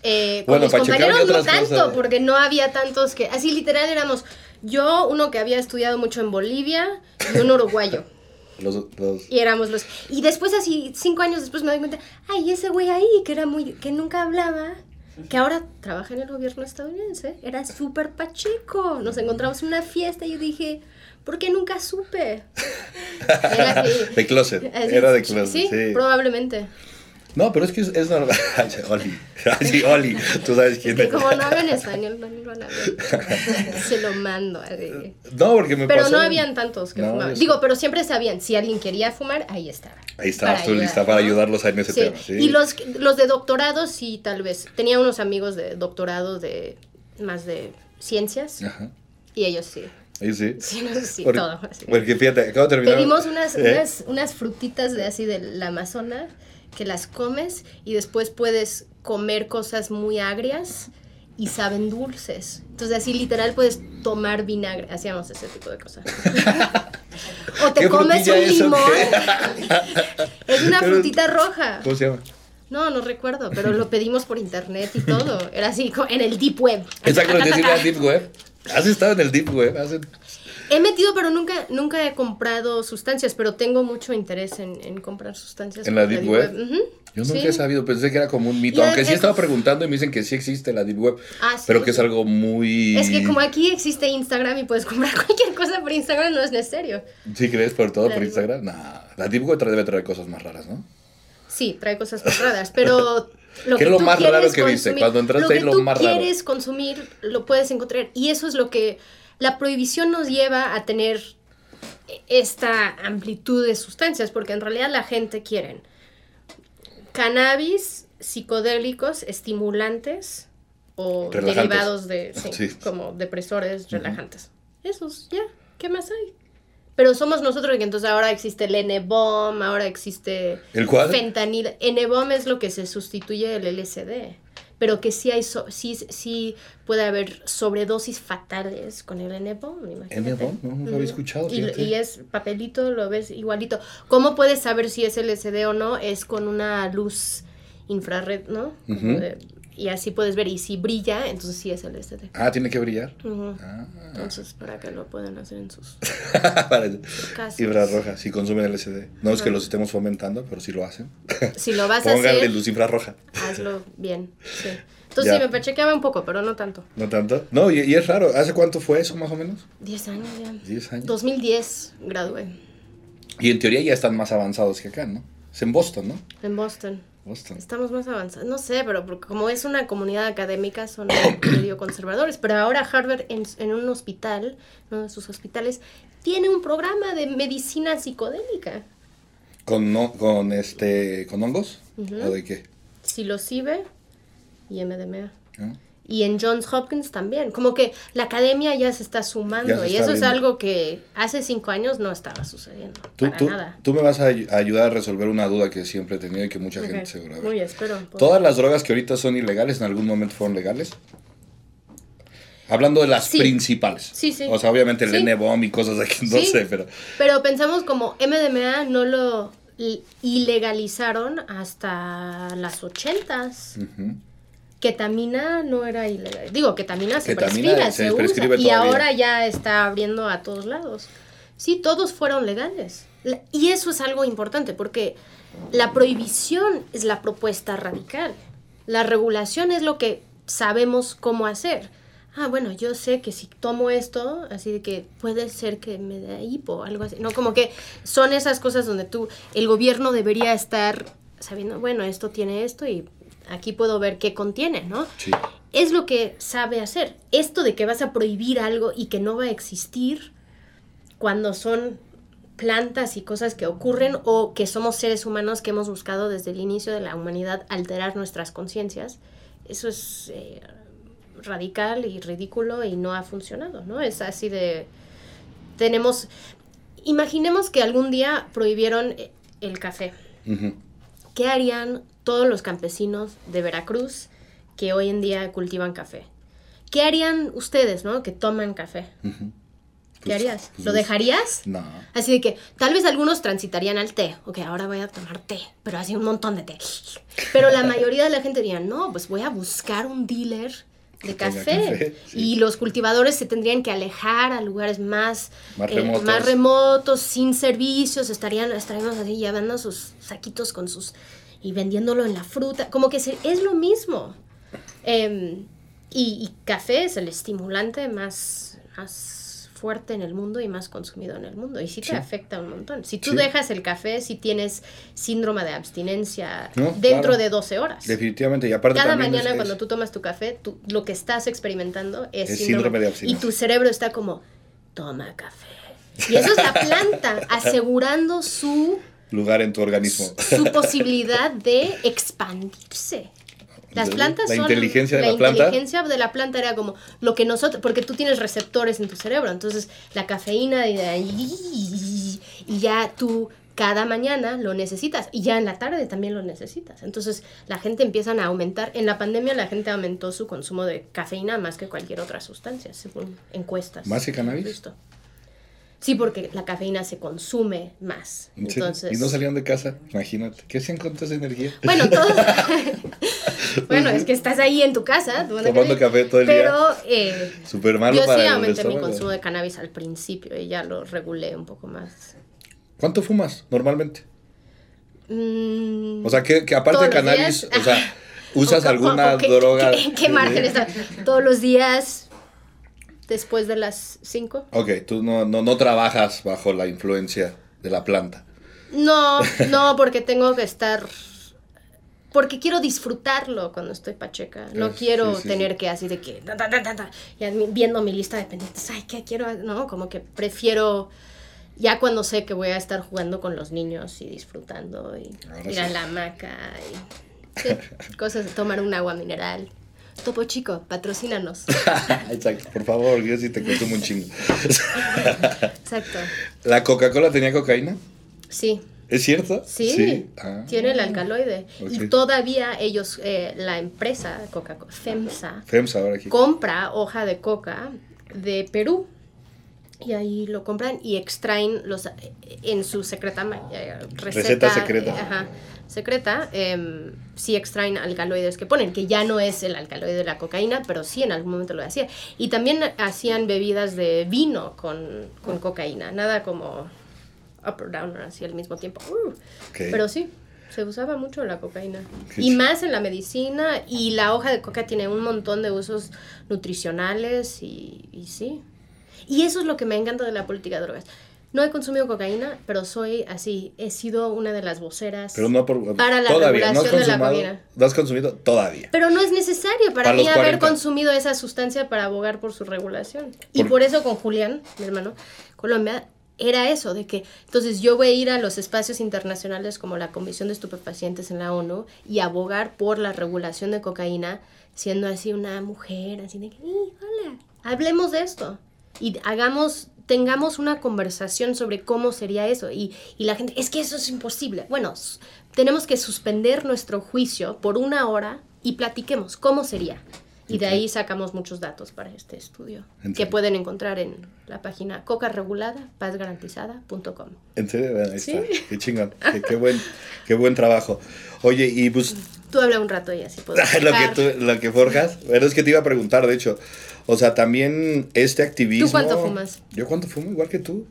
Eh, con Bueno, mis compañeros no tanto, cosas. porque no había tantos que... Así literal éramos yo, uno que había estudiado mucho en Bolivia y un uruguayo. (laughs) Los, los- Y éramos los... Y después, así, cinco años después me doy cuenta, ay, ese güey ahí, que era muy... que nunca hablaba, que ahora trabaja en el gobierno estadounidense, era súper pacheco. Nos encontramos en una fiesta y yo dije, ¿por qué nunca supe? (laughs) Era así. de closet, Así, era de closet, Sí, sí. probablemente. No, pero es que es, es normal. (laughs) Oli, Oli, tú sabes quién es. como no hablan español, no lo. Se lo mando. así. No, porque me Pero pasó. no habían tantos que No, fumaban. Digo, pero siempre sabían, si alguien quería fumar, ahí estaba. Ahí estabas tú lista para ayudarlos en ese Sí. tema. Sí. Y los, los de doctorado, sí, tal vez. Tenía unos amigos de doctorado de más de ciencias Ajá. y ellos sí. Ahí sí. Sí, no sé si Porque, todo. así. porque fíjate, acabo de terminar. Pedimos unas, ¿Eh? unas, unas frutitas de así del Amazonas que las comes y después puedes comer cosas muy agrias y saben dulces. Entonces así literal puedes tomar vinagre. Hacíamos ese tipo de cosas. (laughs) o te ¿Qué comes un limón. (laughs) es una Pero- frutita roja. ¿Cómo se llama? No, no recuerdo, pero lo pedimos por internet y todo. Era así en el deep web. Exacto, decir la (laughs) Deep Web. ¿Has estado en el Deep Web? ¿Has- He metido, pero nunca, nunca he comprado sustancias, pero tengo mucho interés en, en comprar sustancias. ¿En la Deep Web? Yo nunca Sí. he sabido, pensé que era como un mito. Y Aunque sí he es- estado preguntando y me dicen que sí existe la Deep Web. Ah, sí. Pero que es algo muy. Es que como aquí existe Instagram y puedes comprar (laughs) cualquier cosa por Instagram, no es necesario. ¿Sí crees por todo La por. Instagram? Nah, la Deep Web debe traer cosas más raras, ¿no? Sí, trae cosas más raras, pero (laughs) lo ¿Qué que es lo tú más raro que viste? consumir- Cuando entraste lo que ahí, lo tú más raro. quieres consumir lo puedes encontrar y eso es lo que la prohibición nos lleva a tener esta amplitud de sustancias, porque en realidad la gente quiere cannabis, psicodélicos, estimulantes o derivados de, sí, Sí. como depresores, relajantes. Esos, ya, ¿qué más hay? Pero somos nosotros que entonces ahora existe el N-bomb, ahora existe ¿El cuál? fentanil. N-bomb es lo que se sustituye del LSD. Pero que sí hay so- sí, sí puede haber sobredosis fatales con el N-bomb, imagínate. ¿N-bomb? No, nunca había escuchado, Y, es papelito, lo ves igualito. ¿Cómo puedes saber si es LSD o no? Es con una luz infrared, ¿no? De- y así puedes ver. Y si brilla, entonces sí es LSD. Ah, tiene que brillar. Ah. Entonces, para que lo puedan hacer en sus (laughs) casas. Infrarroja, si consumen LSD. No es que los estemos fomentando, pero si lo hacen. (laughs) Si lo vas a Pónganle hacer, luz infrarroja. hazlo (laughs) bien. Sí. Entonces Ya. sí, me pachequeaba un poco, pero no tanto. ¿No tanto? No, y, y es raro. ¿Hace cuánto fue eso, más o menos? Diez años ya. 10 años. 2010 gradué Y en teoría ya están más avanzados que acá, ¿no? Es en Boston, ¿no? en Boston. Estamos más avanzados. No sé, pero porque como es una comunidad académica, son (coughs) medio conservadores. Pero ahora Harvard, en, en un hospital, uno de sus hospitales, tiene un programa de medicina psicodélica. ¿Con, no, con, este, ¿Con hongos? ¿O de qué? Psilocibe y MDMA. ¿Ah? Y en Johns Hopkins también. Como que la academia ya se está sumando. Y eso es algo que hace cinco años no estaba sucediendo. Tú, para tú, nada. tú me vas a ay- a ayudar a resolver una duda que siempre he tenido y que mucha gente Ok. seguro. a ver. Muy espero. ¿Todas las drogas que ahorita son ilegales en algún momento fueron legales? Hablando de las Sí. principales. Sí, sí. O sea, obviamente el Sí. N-bomb y cosas de que no Sí. sé, pero... Pero pensamos como MDMA no lo ilegalizaron hasta las ochentas. Ujú. Ketamina no era ilegal. Digo, ketamina se Ketamina prescribe, se se, usa. Y ahora ya está abriendo a todos lados. Sí, todos fueron legales. Y eso es algo importante porque la prohibición es la propuesta radical. La regulación es lo que sabemos cómo hacer. Ah, bueno, yo sé que si tomo esto, así de que puede ser que me dé hipo o algo así. No, como que son esas cosas donde tú, el gobierno debería estar sabiendo, bueno, esto tiene esto y aquí puedo ver qué contiene, ¿no? Sí. es lo que sabe hacer. Esto de que vas a prohibir algo y que no va a existir cuando son plantas y cosas que ocurren o que somos seres humanos que hemos buscado desde el inicio de la humanidad alterar nuestras conciencias, eso es eh, radical y ridículo y no ha funcionado, ¿no? Es así de... Tenemos... Imaginemos que algún día prohibieron eh, el café. Ujú. ¿Qué harían todos los campesinos de Veracruz que hoy en día cultivan café? ¿qué harían ustedes, no? Que toman café. ¿Qué Pues, harías? pues, ¿Lo dejarías? No. Así de que tal vez algunos transitarían al té. Ok, ahora voy a tomar té, pero así un montón de té. Pero la mayoría de la gente diría, no, pues voy a buscar un dealer de café. café, sí. Y los cultivadores se tendrían que alejar a lugares más, Más eh, remotos. más remotos, sin servicios. Estarían, estaríamos así llevando sus saquitos con sus... y vendiéndolo en la fruta. Como que se- es lo mismo. Em, y, y café es el estimulante más, más fuerte en el mundo y más consumido en el mundo. Y sí te Sí. afecta un montón. Si tú Sí. dejas el café, si tienes síndrome de abstinencia No, dentro claro. de 12 horas. Definitivamente. Y aparte Cada mañana es- cuando tú tomas tu café, tú- lo que estás experimentando es, Es síndrome, síndrome de Y abstinencia. tu cerebro está como, toma café. Y eso es la planta (laughs) asegurando su, lugar en tu organismo. su posibilidad de expandirse. Las La plantas son... inteligencia de la planta. inteligencia de la planta era como lo que nosotros... Porque tú tienes receptores en tu cerebro. Entonces la cafeína y, de ahí, y ya tú cada mañana lo necesitas. Y ya en la tarde también lo necesitas. Entonces la gente empieza a aumentar. En la pandemia la gente aumentó su consumo de cafeína más que cualquier otra sustancia, según encuestas. ¿Más que cannabis? Visto. Sí, porque la cafeína se consume más. Entonces... Y no salieron de casa, imagínate. ¿Qué hacían con toda esa energía? Bueno, (laughs) todo. bueno, es que estás ahí en tu casa tomando, café todo el pero, día. eh, Súper malo yo para sí aumenté mi consumo de cannabis al principio y ya lo regulé un poco más. ¿Cuánto fumas normalmente? Mm, O sea, que, que aparte Todos de cannabis, días. o sea, (laughs) ¿usas alguna droga? ¿Qué, qué margen está? Todos los días después de las 5. Ok, tú no, no, no trabajas bajo la influencia de la planta. No, (laughs) no, porque tengo que estar. Porque quiero disfrutarlo cuando estoy pacheca. No Eh, quiero sí, sí, tener que así de que. ta, ya viendo mi lista de pendientes. Ay, ¿qué quiero? No, como que prefiero. Ya cuando sé que voy a estar jugando con los niños y disfrutando y Ahora ir a la hamaca y (laughs) cosas de tomar un agua mineral. Topo Chico, patrocínanos. (laughs) Exacto, por favor, yo sí te consumo un chingo. Exacto. ¿La Coca-Cola tenía cocaína? Sí. ¿Es cierto? Sí, Ah. tiene el alcaloide. Y todavía ellos, eh, la empresa Coca-Cola, FEMSA, FEMSA ahora aquí. compra hoja de coca de Perú. Y ahí lo compran y extraen los eh, en su secreta eh, receta, Receta secreta. eh, ajá, secreta, em, sí extraen alcaloides que ponen, que ya no es el alcaloide de la cocaína, pero sí en algún momento lo hacía. Y también hacían bebidas de vino con, con cocaína, nada como up or down, así al mismo tiempo. Uh. Pero sí, se usaba mucho la cocaína. Y más en la medicina. Y la hoja de coca tiene un montón de usos nutricionales y, y sí. Y eso es lo que me encanta de la política de drogas. No he consumido cocaína, pero soy así, he sido una de las voceras. Pero no por. Para la todavía, ¿no has, regulación de la cocaína. ¿no has consumido? Todavía. Pero no es necesario para, Para mí haber 40. consumido esa sustancia para abogar por su regulación. Y Por- por eso con Julián, mi hermano, Colombia, era eso, de que entonces yo voy a ir a los espacios internacionales como la Comisión de Estupefacientes en la ONU y abogar por la regulación de cocaína, siendo así una mujer, así de que, "Sí, hola, hablemos de esto y hagamos, tengamos una conversación sobre cómo sería eso. Y, y la gente, es que eso es imposible. Bueno, tenemos que suspender nuestro juicio por una hora y platiquemos cómo sería. Y de ahí sacamos muchos datos para este estudio, que pueden encontrar en la página cocarregulada, pazgarantizada.com. En serio, ahí Sí. está. Qué chingón. Qué, qué buen, qué buen trabajo. Oye, y pues Tú habla un rato y así puedo (laughs) lo que, tú- lo que forjas. Pero es que te iba a preguntar, de hecho. O sea, también este activismo. ¿Tú cuánto fumas? Yo cuánto fumo, igual que tú.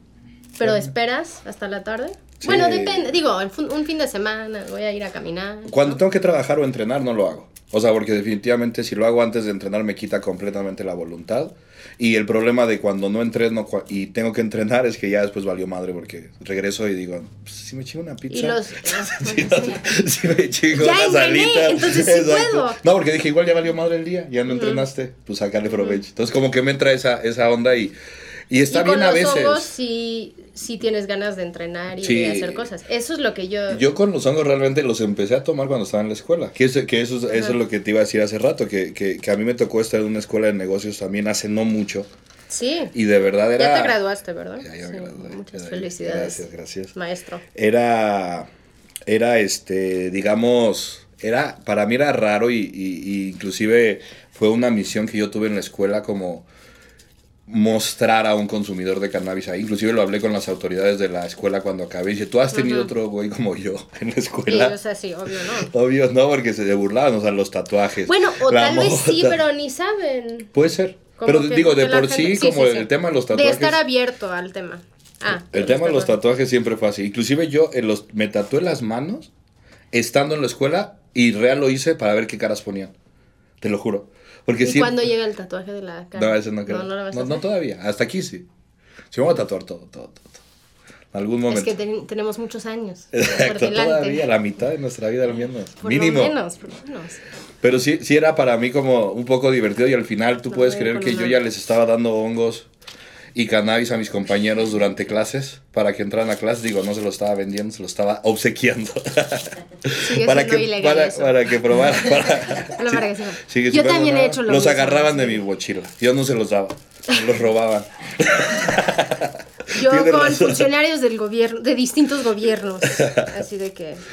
¿Pero esperas hasta la tarde? Sí. Bueno, depende. Digo, un fin de semana voy a ir a caminar. Cuando ¿no? tengo que trabajar o entrenar, no lo hago. O sea, porque definitivamente si lo hago antes de entrenar me quita completamente la voluntad. Y el problema de cuando no entreno y tengo que entrenar es que ya después valió madre porque regreso y digo, pues, si me chingo una pizza. Y los... (laughs) (laughs) si me chingo (laughs) Ya entrené, alitas. entonces sí puedo. No, porque dije, igual ya valió madre el día, ya no entrenaste, pues sacarle provecho. Entonces como que me entra esa, esa onda y, y está y bien con a los veces. hongos sí, sí tienes ganas de entrenar y Sí. de hacer cosas. Eso es lo que yo... Yo con los hongos realmente los empecé a tomar cuando estaba en la escuela. Que eso, que eso, es- eso es lo que te iba a decir hace rato, que, que, que a mí me tocó estar en una escuela de negocios también hace no mucho. Sí. Y de verdad era... Ya te graduaste, ¿verdad? Ya, me gradué. Muchas felicidades. Gracias, gracias. Maestro. Era, era este, digamos, era, para mí era raro y, y, inclusive fue una misión que yo tuve en la escuela como mostrar a un consumidor de cannabis ahí. Inclusive lo hablé con las autoridades de la escuela cuando acabé. Y dije, tú has tenido otro güey como yo (laughs) en la escuela. Sí, o sea, sí, obvio no. Obvio no, porque se burlaban, o sea, los tatuajes. Bueno, o tal vez sí, pero ni saben. Puede ser. pero digo, de por sí, como el tema de los tatuajes. De estar abierto al tema. Ah, el tema de los tatuajes siempre fue así. Inclusive yo en los, me tatué las manos estando en la escuela y real lo hice para ver qué caras ponían. Te lo juro. Porque ¿Y cuándo llega el tatuaje de la cara? No, eso no creo. No, no, no, todavía. Hasta aquí sí. Sí, vamos a tatuar todo, todo, todo. En algún momento. Es que tenemos muchos años. (laughs) todavía, la mitad de nuestra vida al menos. Por Mínimo. Lo menos, por lo menos. Pero sí, sí era para mí como un poco divertido y al final tú puedes creer que yo ya les estaba dando hongos y cannabis a mis compañeros durante clases para que entraran a clase. Digo, no se lo estaba vendiendo, se lo estaba obsequiando. (laughs) para, que, para, para, que probara. (laughs) Para, Yo también he hecho lo Los agarraban de mi mochila. Yo no se los daba, los robaban. (laughs) Yo con funcionarios del gobierno, de distintos gobiernos. Así de que. (laughs)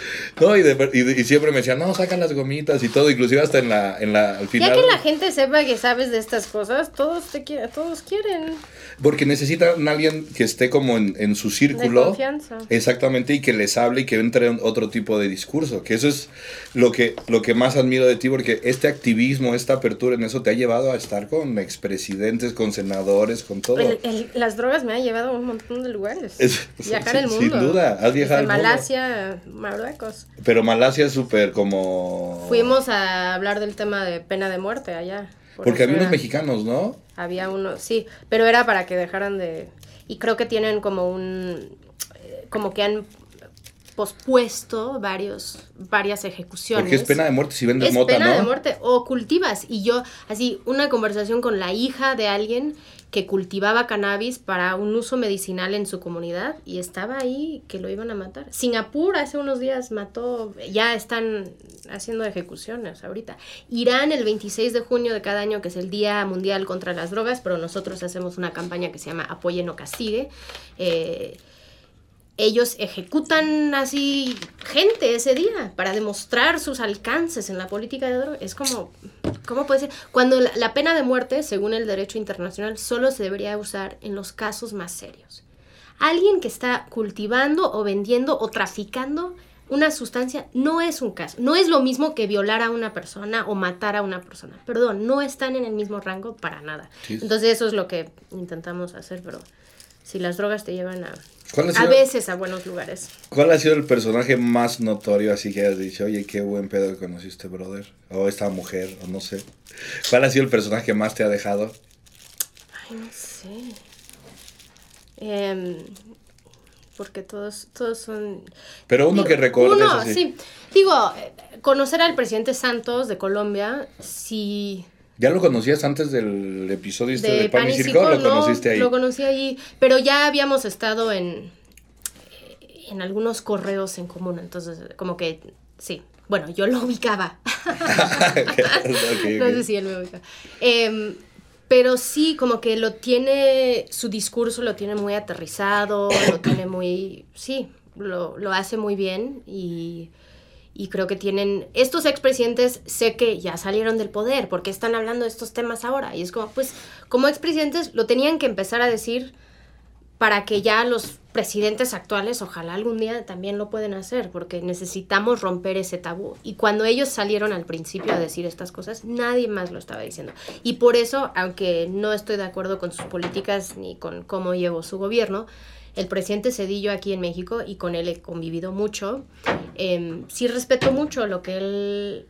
No, y, y, siempre me decían, no, sacan las gomitas y todo, inclusive hasta en la, en la al final. Ya que la gente sepa que sabes de estas cosas, todos te quieren, todos quieren. Porque necesitan alguien que esté como en, en su círculo. De confianza. Exactamente, y que les hable y que entre otro tipo de discurso. Que eso es lo que, lo que más admiro de ti, porque este activismo, esta apertura en eso te ha llevado a estar con expresidentes, con senadores, con todo. las drogas me han llevado a un montón de lugares. Viajar el mundo. Sin duda, has viajado Desde Malasia, Marruecos. Pero Malasia es súper como... Fuimos a hablar del tema de pena de muerte allá. Porque había unos mexicanos, ¿no? Había unos, sí, pero era para que dejaran de... Y creo que tienen como un... Eh, como que han pospuesto varios, varias ejecuciones. Porque es pena de muerte si vendes es pena de muerte o cultivas. Y yo, así, una conversación con la hija de alguien que cultivaba cannabis para un uso medicinal en su comunidad y estaba ahí que lo iban a matar. Singapur hace unos días mató, ya están haciendo ejecuciones ahorita. Irán el 26 de junio de cada año, que es el Día Mundial contra las Drogas, pero nosotros hacemos una campaña que se llama Apoye no castigue. Eh, ellos ejecutan así gente ese día para demostrar sus alcances en la política de drogas. Es como, ¿cómo puede ser? Cuando la, pena de muerte, según el derecho internacional, solo se debería usar en los casos más serios. Alguien que está cultivando o vendiendo o traficando una sustancia no es un caso. No es lo mismo que violar a una persona o matar a una persona. Perdón, no están en el mismo rango para nada. Entonces eso es lo que intentamos hacer, pero si las drogas te llevan a a veces a buenos lugares. ¿Cuál ha sido el personaje más notorio así que has dicho, oye, qué buen pedo que conociste, brother? O esta mujer, o no sé. ¿Cuál ha sido el personaje que más te ha dejado? Ay, no sé. Em, porque todos, todos son... Pero uno que recuerdes Uno, sí. Digo, conocer al presidente Santos de Colombia, sí... ¿Ya lo conocías antes del episodio este de, Pan y Circo? ¿Lo conociste ahí? Lo conocí ahí, pero ya habíamos estado en, en algunos correos en común, entonces como que sí. Bueno, yo lo ubicaba. (laughs) (laughs) no sé si él me ubicaba. Em, pero sí, como que lo tiene, su discurso lo tiene muy aterrizado, lo tiene muy, sí, lo, lo hace muy bien y y creo que tienen, estos expresidentes sé que ya salieron del poder, porque están hablando de estos temas ahora. Y es como, pues, como expresidentes lo tenían que empezar a decir para que ya los presidentes actuales, ojalá algún día también lo pueden hacer, porque necesitamos romper ese tabú. Y cuando ellos salieron al principio a decir estas cosas, nadie más lo estaba diciendo. Y por eso, aunque no estoy de acuerdo con sus políticas ni con cómo llevó su gobierno, el presidente Cedillo aquí en México y con él he convivido mucho. Eh, sí respeto mucho lo que él...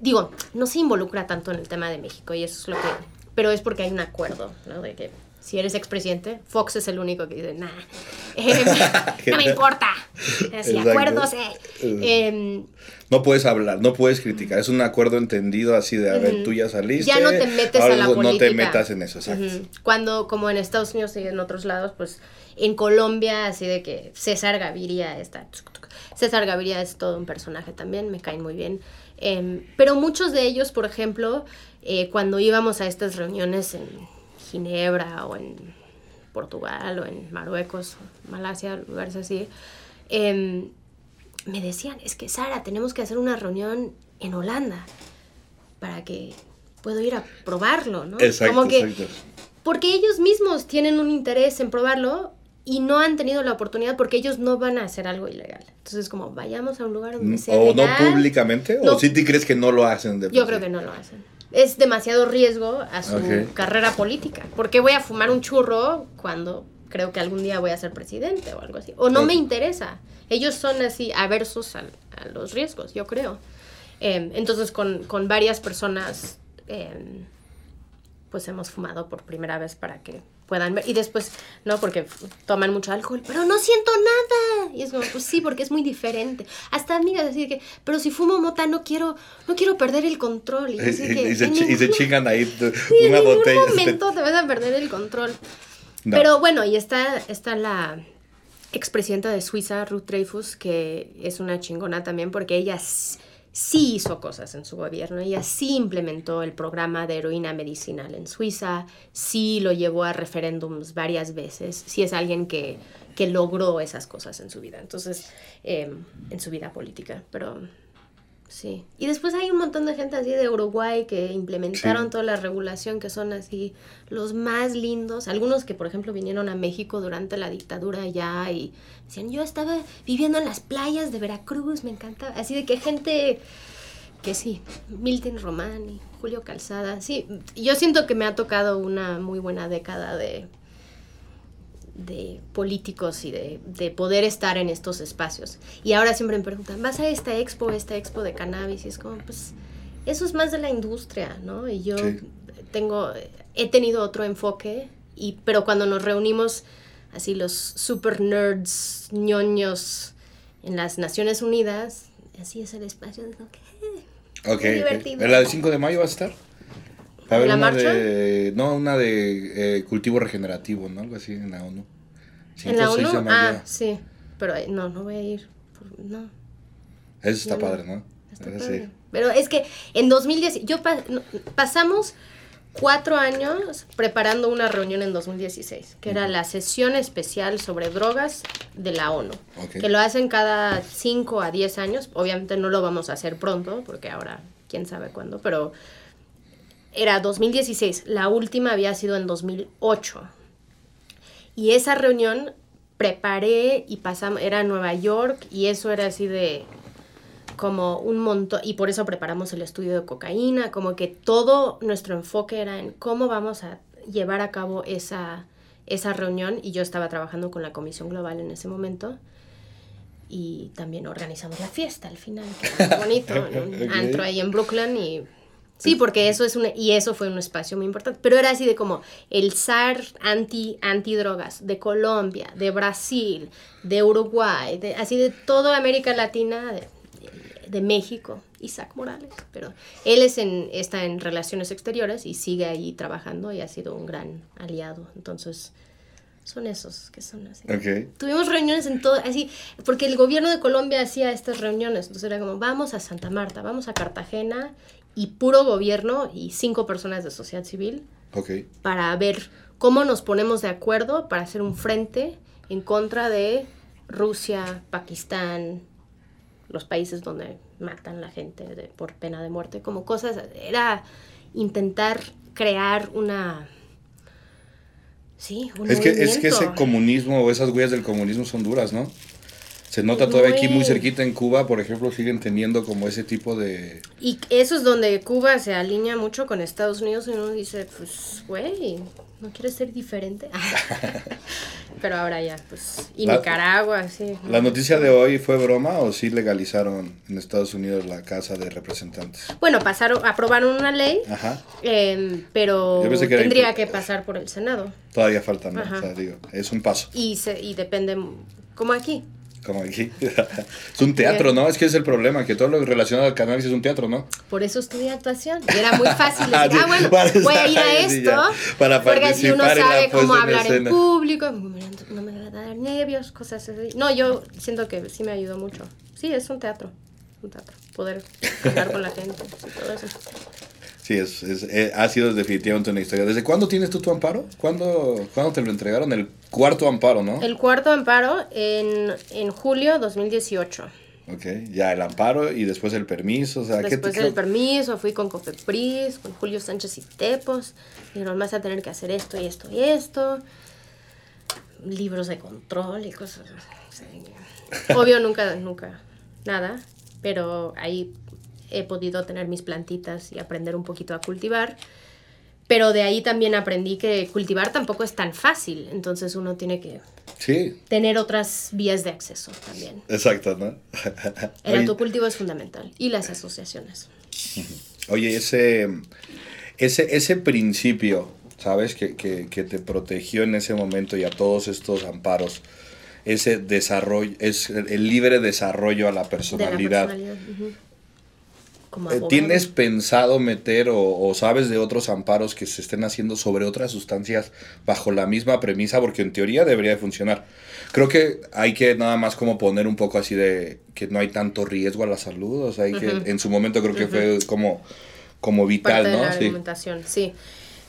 digo, no se involucra tanto en el tema de México y eso es lo que... Pero es porque hay un acuerdo, ¿no? De que si eres expresidente, Fox es el único que dice, nah, em, (laughs) no me importa. Así, acuerdos. Eh. Em, no puedes hablar, no puedes criticar. Es un acuerdo entendido así de, a ver, tú ya saliste. Ya no te metes a la política. No te metas en eso, exacto. Cuando, como en Estados Unidos y en otros lados, pues en Colombia, así de que César Gaviria está... César Gaviria es todo un personaje también, me caen muy bien. Em, pero muchos de ellos, por ejemplo, eh, cuando íbamos a estas reuniones en Ginebra o en Portugal o en Marruecos, Malasia, lugares así, em, me decían, es que Sara, tenemos que hacer una reunión en Holanda para que puedo ir a probarlo, ¿no? Exacto, Como que, exacto. porque ellos mismos tienen un interés en probarlo y no han tenido la oportunidad porque ellos no van a hacer algo ilegal. Entonces, como vayamos a un lugar donde sea Mm, ¿O no públicamente? ¿O sí te crees que no lo hacen? De Yo creo que no lo hacen. Es demasiado riesgo a su carrera política. ¿Por qué voy a fumar un churro cuando creo que algún día voy a ser presidente o algo así? O no me interesa. Ellos son así aversos a, los riesgos, yo creo. Eh, entonces, con, con varias personas, eh, pues hemos fumado por primera vez para que puedan ver. Y después, no, porque toman mucho alcohol, pero no siento nada. Y es como, pues sí, porque es muy diferente. Hasta amigas así de que, pero si fumo mota no quiero, no quiero perder el control. Y, así que, Y, se, en chi- y se ningún- chingan ahí (laughs) en una botella. este, momento te vas a perder el control. No. Pero bueno, y está, está la expresidenta de Suiza, Ruth Dreyfus, que es una chingona también porque ella sí hizo cosas en su gobierno. Ella sí implementó el programa de heroína medicinal en Suiza, sí lo llevó a referéndums varias veces, sí es alguien que, que logró esas cosas en su vida. Entonces, eh, en su vida política. Pero Sí. Y después hay un montón de gente así de Uruguay que implementaron Sí. toda la regulación, que son así los más lindos. Algunos que, por ejemplo, vinieron a México durante la dictadura ya y decían, yo estaba viviendo en las playas de Veracruz, me encanta. Así de que gente que sí, Milton Román y Julio Calzada. Sí, yo siento que me ha tocado una muy buena década de de políticos y de, de poder estar en estos espacios. Y ahora siempre me preguntan, ¿vas a esta expo, esta expo de cannabis? Y es como, pues, eso es más de la industria, ¿no? Y yo Sí. tengo, he tenido otro enfoque, y, pero cuando nos reunimos, así los super nerds, ñoños en las Naciones Unidas, así es el espacio. es como que, Ok. (laughs) ¿En la del 5 de mayo vas a estar? Va a haber ¿La una marcha? de. No, una de eh, cultivo regenerativo, ¿no? Algo así en la ONU. en la 5 o 6 ONU, ah, sí, pero eh, no, no voy a ir, por- no. Eso está No, padre, ¿no? Está Ese padre. sí. Pero es que en 2010, yo pa- pasamos cuatro años preparando una reunión en 2016, que era la sesión especial sobre drogas de la ONU, que lo hacen cada 5 a 10 años. Obviamente no lo vamos a hacer pronto, porque ahora quién sabe cuándo, pero era 2016. La última había sido en 2008. Y esa reunión preparé y pasamos, era en Nueva York y eso era así de como un montón, y por eso preparamos el estudio de cocaína, como que todo nuestro enfoque era en cómo vamos a llevar a cabo esa, esa reunión y yo estaba trabajando con la Comisión Global en ese momento y también organizamos la fiesta al final, que (laughs) bonito, en un Ok. antro ahí en Brooklyn y sí, porque eso es un, y eso fue un espacio muy importante, pero era así de como el zar anti antidrogas de Colombia, de Brasil, de Uruguay, de, así de toda América Latina, de, de México, Isaac Morales, pero él es en, está en relaciones exteriores y sigue ahí trabajando y ha sido un gran aliado, entonces son esos que son así. Ok. Tuvimos reuniones en todo, así, porque el gobierno de Colombia hacía estas reuniones, entonces era como, vamos a Santa Marta, vamos a Cartagena, y puro gobierno y cinco personas de sociedad civil para ver cómo nos ponemos de acuerdo para hacer un frente en contra de Rusia, Pakistán, los países donde matan la gente de- por pena de muerte, como cosas, era intentar crear una... Sí, un Es que, es que ese comunismo o esas huellas del comunismo son duras, ¿no? Se nota todavía aquí muy cerquita en Cuba, por ejemplo, siguen teniendo como ese tipo de... Y eso es donde Cuba se alinea mucho con Estados Unidos y uno dice, pues, güey, ¿no quieres ser diferente? (laughs) Pero ahora ya, pues, y La- Nicaragua, sí. ¿La noticia de hoy fue broma o sí legalizaron en Estados Unidos la Casa de Representantes? Bueno, pasaron, aprobaron una ley, Ajá. em, pero que tendría que pasar por el Senado. Todavía falta, ¿no? O sea, digo, es un paso. Y, se, y depende, como aquí. Como aquí. (laughs) es un teatro, ¿no? Es que es el problema, que todo lo relacionado al cannabis es un teatro, ¿no? Por eso estudié actuación. Y era muy fácil (laughs) decir, Ah, sí, ah, bueno, para voy a ir a esto. ya, para porque así uno sabe cómo hablar en público, no me va a dar nervios, cosas así. No, yo siento que sí me ayudó mucho. Sí, es un teatro. Un teatro. Poder hablar con la gente y todo eso. Sí, es, es- eh, ha sido definitivamente una historia. ¿Desde cuándo tienes tú tu amparo? ¿Cuándo, ¿cuándo te lo entregaron? El cuarto amparo, ¿no? El cuarto amparo en, en julio 2018. Ok, ya el amparo y después el permiso, o sea, ¿qué Después del permiso, fui con Cofepris, con Julio Sánchez y Tepos. Dijeron, vas a tener que hacer esto y esto y esto. Libros de control y cosas. Obvio, nunca, nunca, nada. Pero ahí he podido tener mis plantitas y aprender un poquito a cultivar. Pero de ahí también aprendí que cultivar tampoco es tan fácil. Entonces uno tiene que Sí, tener otras vías de acceso también. exacto, ¿no? El autocultivo es fundamental. Y las asociaciones. Oye, ese, ese, ese principio, ¿sabes? Que, que, que te protegió en ese momento y a todos estos amparos, ese desarrollo, es el libre desarrollo a la De la personalidad. personalidad. ujú. Como Eh. ¿Tienes pensado meter o, o sabes de otros amparos que se estén haciendo sobre otras sustancias bajo la misma premisa? Porque en teoría debería de funcionar. Creo que hay que nada más como poner un poco así de que no hay tanto riesgo a la salud. O sea, hay que, en su momento creo que fue como, como vital, parte de ¿no? sí.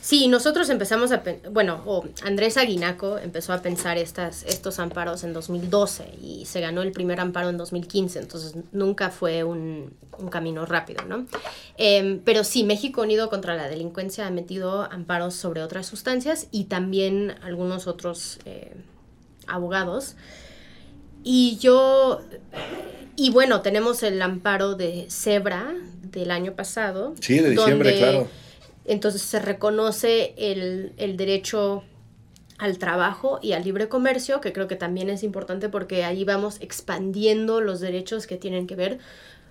Sí, nosotros empezamos a, bueno, Andrés Aguinaco empezó a pensar estas, estos amparos en 2012 y se ganó el primer amparo en 2015, entonces nunca fue un, un camino rápido, ¿no? Em, pero sí, México Unido contra la Delincuencia ha metido amparos sobre otras sustancias y también algunos otros eh, abogados. Y yo, y bueno, tenemos el amparo de Zebra del año pasado. Sí, de diciembre, donde claro. Entonces se reconoce el, el derecho al trabajo y al libre comercio, que creo que también es importante porque ahí vamos expandiendo los derechos que tienen que ver,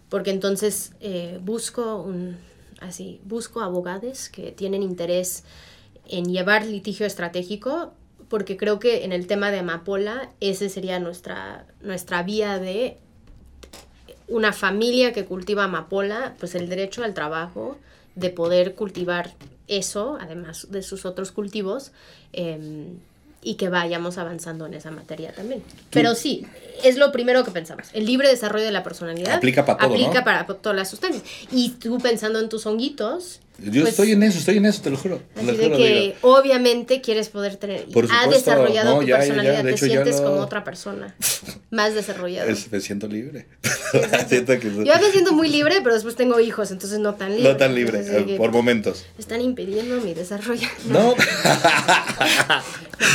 porque entonces eh, busco un, así, busco abogados que tienen interés en llevar litigio estratégico, porque creo que en el tema de amapola ese sería nuestra, nuestra vía de una familia que cultiva amapola, pues el derecho al trabajo, de poder cultivar eso, además de sus otros cultivos, eh, y que vayamos avanzando en esa materia también. Pero sí, es lo primero que pensamos. El libre desarrollo de la personalidad Aplica para todo, aplica ¿no? para todas las sustancias. Y tú pensando en tus honguitos, Yo pues, estoy en eso, estoy en eso, te lo juro. lo Así de que digo. obviamente quieres poder tener. Por desarrollado no, tu ya, ya, ya, personalidad, de te hecho, sientes como otra persona. (laughs) Más desarrollada. Es- me siento libre. (laughs) siento que Yo me siento muy libre, pero después tengo hijos, entonces no tan libre. no tan libre, Entonces, eh, por momentos. Están impidiendo mi desarrollo. No. (laughs)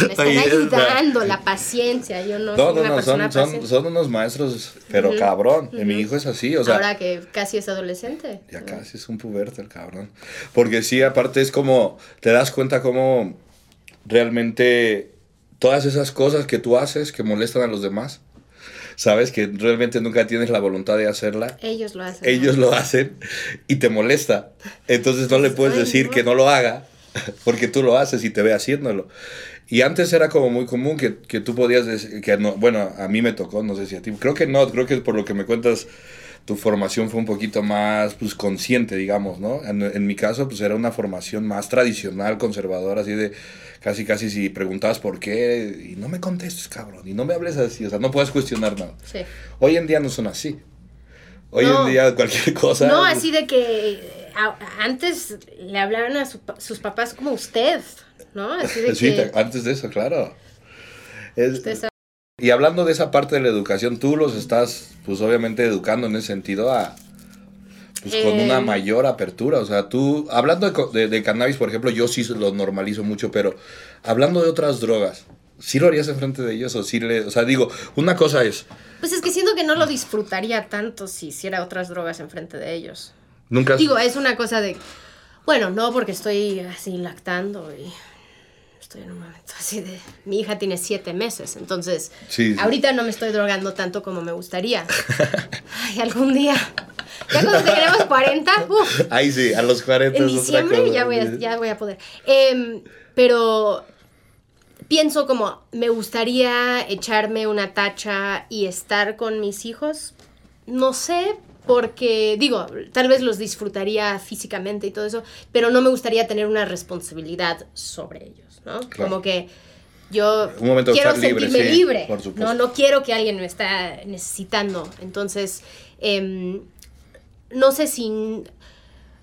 me están ayudando, la paciencia. Yo no, soy no, una no, persona son, son, paciente. son unos maestros, pero cabrón. Mi ujú. hijo es así, o sea, Ahora que casi es adolescente. ya casi es un puberto el cabrón. Porque sí, aparte es como, te das cuenta cómo realmente todas esas cosas que tú haces que molestan a los demás, sabes que realmente nunca tienes la voluntad de hacerla. Ellos lo hacen. Ellos ¿no? lo hacen y te molesta. Entonces no le puedes Ay, decir no. que no lo haga (laughs) porque tú lo haces y te ve haciéndolo. Y antes era como muy común que, que tú podías decir, que no, bueno, a mí me tocó, no sé si a ti, creo que no, creo que por lo que me cuentas, tu formación fue un poquito más, pues, consciente, digamos, ¿no? En, en mi caso, pues, era una formación más tradicional, conservadora, así de, casi, casi si preguntabas por qué, y no me contestes, cabrón, y no me hables así, o sea, no puedes cuestionar nada. Sí. Hoy en día no son así. Hoy No. en día cualquier cosa... No, así de que a- antes le hablaron a su sus papás como usted, ¿no? Así de (laughs) Sí, que te- antes de eso, claro. Es- usted sabe- y hablando de esa parte de la educación, tú los estás, pues obviamente educando en ese sentido a, pues con una mayor apertura. O sea, tú, hablando de, de- de cannabis, por ejemplo, yo sí lo normalizo mucho, pero hablando de otras drogas, ¿sí lo harías enfrente de ellos? O sí le, o sea, digo, una cosa es, Pues es que siento que no lo disfrutaría tanto si hiciera otras drogas enfrente de ellos. nunca... Digo, es una cosa de. Bueno, no, porque estoy así lactando y. Estoy en un momento así de. Mi hija tiene siete meses, entonces. Sí, sí. Ahorita no me estoy drogando tanto como me gustaría. (laughs) Ay, algún día. Ya cuando tengamos 40, uff. Ahí sí, a los 40 En diciembre cosa. ya voy a, ya voy a poder. Em, pero pienso como, me gustaría echarme una tacha y estar con mis hijos. No sé, porque digo, tal vez los disfrutaría físicamente y todo eso, pero no me gustaría tener una responsabilidad sobre ellos, ¿no? Claro. Como que yo Un momento de quiero estar libre, sentirme sí, libre. por supuesto. No, no quiero que alguien me está necesitando. Entonces, em, no sé si...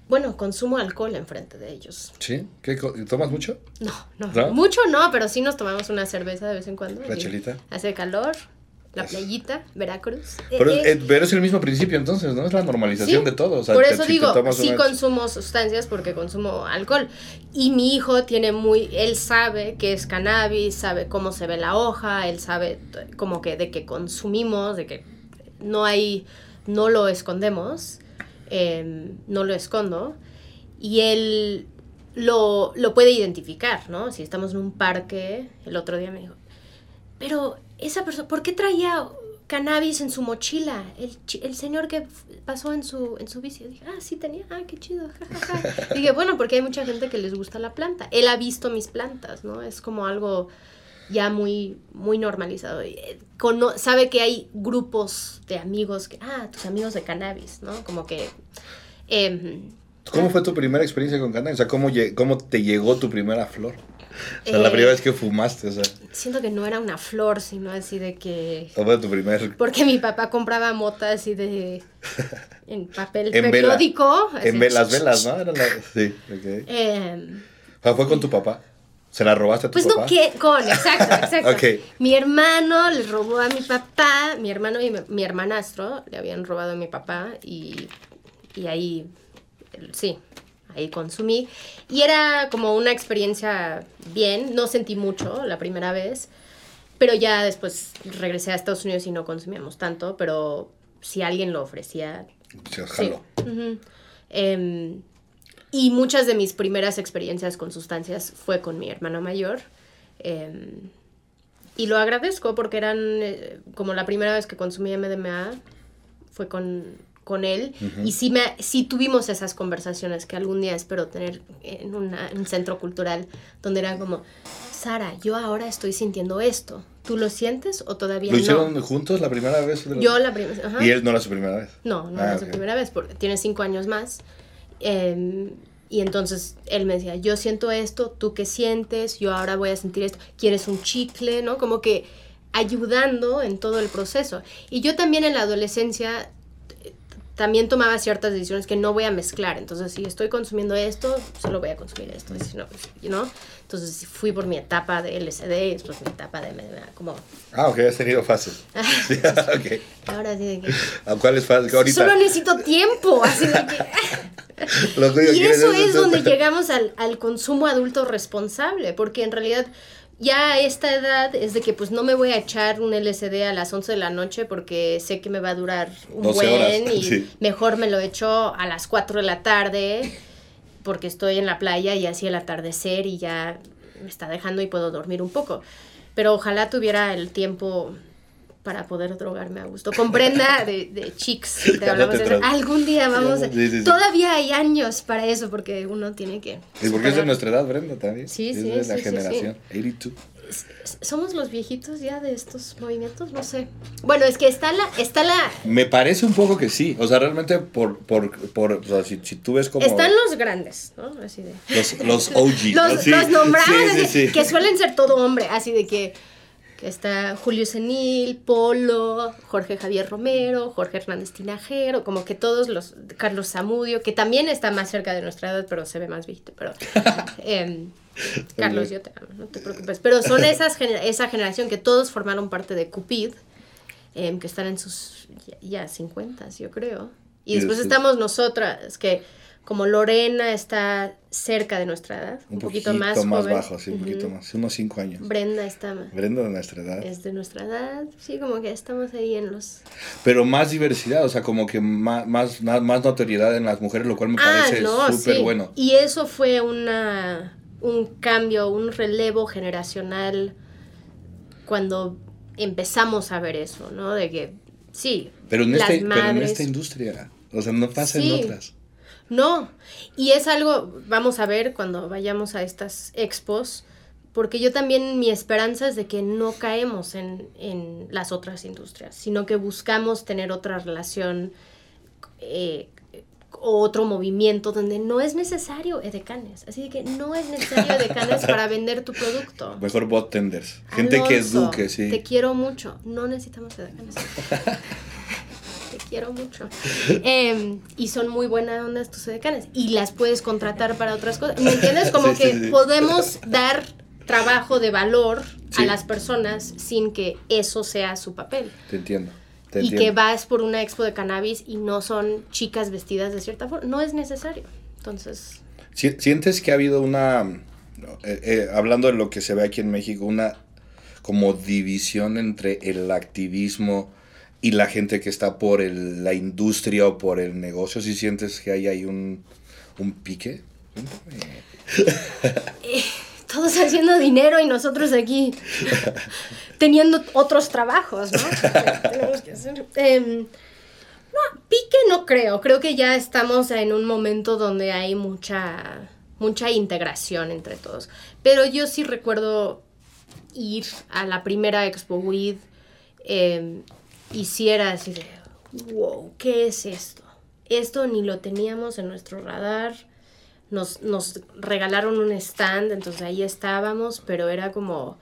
Bueno, consumo alcohol enfrente de ellos. ¿Sí? ¿Qué, ¿Tomas mucho? No, no, ¿No? Mucho no, pero sí nos tomamos una cerveza de vez en cuando. ¿La chelita? Hace calor. La playita, Veracruz. Pero, Eh, eh, eh, pero es el mismo principio entonces, ¿no? Es la normalización Sí, de todo. O sea, Por eso digo, sí una- consumo sustancias porque consumo alcohol. Y mi hijo tiene muy, él sabe que es cannabis, sabe cómo se ve la hoja, él sabe como que de que consumimos, de que no hay, no lo escondemos, em, no lo escondo. Y él lo, lo puede identificar, ¿no? Si estamos en un parque, el otro día me dijo, pero esa persona, ¿por qué traía cannabis en su mochila? El, el señor que pasó en su, en su bici. Dije, ah, sí tenía, ah, qué chido. ja, ja, ja". (laughs) Dije, bueno, porque hay mucha gente que les gusta la planta. Él ha visto mis plantas, ¿no? Es como algo ya muy, muy normalizado. Y, eh, cono- sabe que hay grupos de amigos que, ah, tus amigos de cannabis, ¿no? Como que... em, ¿Cómo fue tu primera experiencia con cannabis? O sea, ¿cómo, cómo te llegó tu primera flor? O sea, la Eh, primera vez que fumaste, o sea, siento que no era una flor, sino así de que... ¿cómo fue tu primer... Porque mi papá compraba mota así de. en papel (laughs) En vela. periódico. así. En ve- las velas, ¿no? Era la- Sí, ok. Eh, O sea, ¿Fue con tu papá? ¿Se la robaste a tu pues papá? no, ¿qué? Con, exacto, (laughs) exacto. Ok. Mi hermano le robó a mi papá, mi hermano y mi, mi hermanastro le habían robado a mi papá y, y ahí, sí, ahí consumí. Y era como una experiencia bien, no sentí mucho la primera vez, pero ya después regresé a Estados Unidos y no consumíamos tanto, pero si alguien lo ofrecía, Sí, Sí. Em, y muchas de mis primeras experiencias con sustancias fue con mi hermano mayor. em, y lo agradezco porque eran eh, como la primera vez que consumí MDMA fue con, con él. Y sí, me, sí tuvimos esas conversaciones que algún día espero tener en, una- en un centro cultural donde era como, Sara, yo ahora estoy sintiendo esto. ¿Tú lo sientes o todavía ¿Lo no? hicieron juntos la primera vez? Yo la primera... Y él no era su primera vez. No, no Ah, era su ok. primera vez, porque tiene cinco años más. Em, y entonces él me decía, yo siento esto, ¿tú qué sientes? Yo ahora voy a sentir esto. ¿Quieres un chicle? ¿No? Como que ayudando en todo el proceso. Y yo también en la adolescencia también tomaba ciertas decisiones que no voy a mezclar. Entonces, si estoy consumiendo esto, solo voy a consumir esto. y si no, pues, you know? Entonces, fui por mi etapa de LSD y después mi etapa de MDMA. Como, Ah, ok, has tenido fácil. (laughs) Sí, (laughs) ok. ahora sí de que... ¿A cuál es fácil? Ahorita. Solo necesito tiempo, así de que... (laughs) Lo Y eso es- es donde llegamos al, al consumo adulto responsable, porque en realidad ya a esta edad es de que pues no me voy a echar un LSD a las 11 de la noche porque sé que me va a durar un 12 buen horas, y (laughs) sí. mejor me lo echo a las 4 de la tarde porque estoy en la playa y así el atardecer y ya me está dejando y puedo dormir un poco. Pero ojalá tuviera el tiempo para poder drogarme a gusto. Con Brenda de, de Chicks, (laughs) te no hablamos de eso. Algún día vamos a... Sí, sí, sí. Todavía hay años para eso porque uno tiene que... ¿Y por qué es de nuestra edad, Brenda, también? Sí, Es sí, de la sí, sí, generación. 82. ¿Somos los viejitos ya de estos movimientos? No sé. Bueno, es que está la... Está la Me parece un poco que sí. O sea, realmente por, por, por o sea, si, si tú ves como están los grandes, ¿no? Así de... los, los. (laughs) ¿no? los, Sí, los nombrados, que suelen ser todo hombre, así de que está Julio Senil, Polo, Jorge Javier Romero, Jorge Hernández Tinajero, como que todos los, Carlos Zamudio, que también está más cerca de nuestra edad, pero se ve más viejito, pero... (laughs) em, Carlos, yo te amo, no te preocupes. Pero son (laughs) esas gener- esa generación que todos formaron parte de Cupid, em, que están en sus ya, ya 50, yo creo. Y después- estamos nosotras, que como Lorena está cerca de nuestra edad, un, poquito, más joven. bajo, sí, un poquito más. Unos 5 años. Brenda está más. Brenda de nuestra edad. Es de nuestra edad, sí, como que estamos ahí en los... Pero más diversidad, o sea, como que más, más, más más notoriedad en las mujeres, lo cual me Ah, parece no, súper sí. bueno. Y eso fue una, un cambio, un relevo generacional cuando empezamos a ver eso, ¿no? De que, sí, Pero en, las este, pero en esta industria, o sea, no pasa Sí. en otras. No, y es algo, vamos a ver cuando vayamos a estas expos, porque yo también mi esperanza es de que no caemos en, en las otras industrias, sino que buscamos tener otra relación eh, o otro movimiento donde no es necesario edecanes. Así que no es necesario edecanes (laughs) para vender tu producto. Mejor bot tenders. Gente que Alonso, eduque, sí. Te quiero mucho. No necesitamos edecanes. (laughs) quiero mucho. (laughs) Em, y son muy buenas ondas tus edecanes. Y las puedes contratar para otras cosas. ¿Me entiendes? Como (laughs) Sí, que sí. podemos dar trabajo de valor a las personas sin que eso sea su papel. Te entiendo. Te y entiendo. que vas por una expo de cannabis y no son chicas vestidas de cierta forma. No es necesario. Entonces, Si- ¿Sientes que ha habido una, eh, eh, hablando de lo que se ve aquí en México, una como división entre el activismo y la gente que está por el- la industria o por el negocio? ¿Si sientes que hay un, un pique? todos haciendo dinero y nosotros aquí teniendo otros trabajos, ¿no? Tenemos que hacer. Em, no, pique no creo. Creo que ya estamos en un momento donde hay mucha, mucha integración entre todos. Pero yo sí recuerdo ir a la primera Expo Weed em, y si era así de, wow, ¿qué es esto? Esto ni lo teníamos en nuestro radar. Nos, nos regalaron un stand, entonces ahí estábamos, pero era como,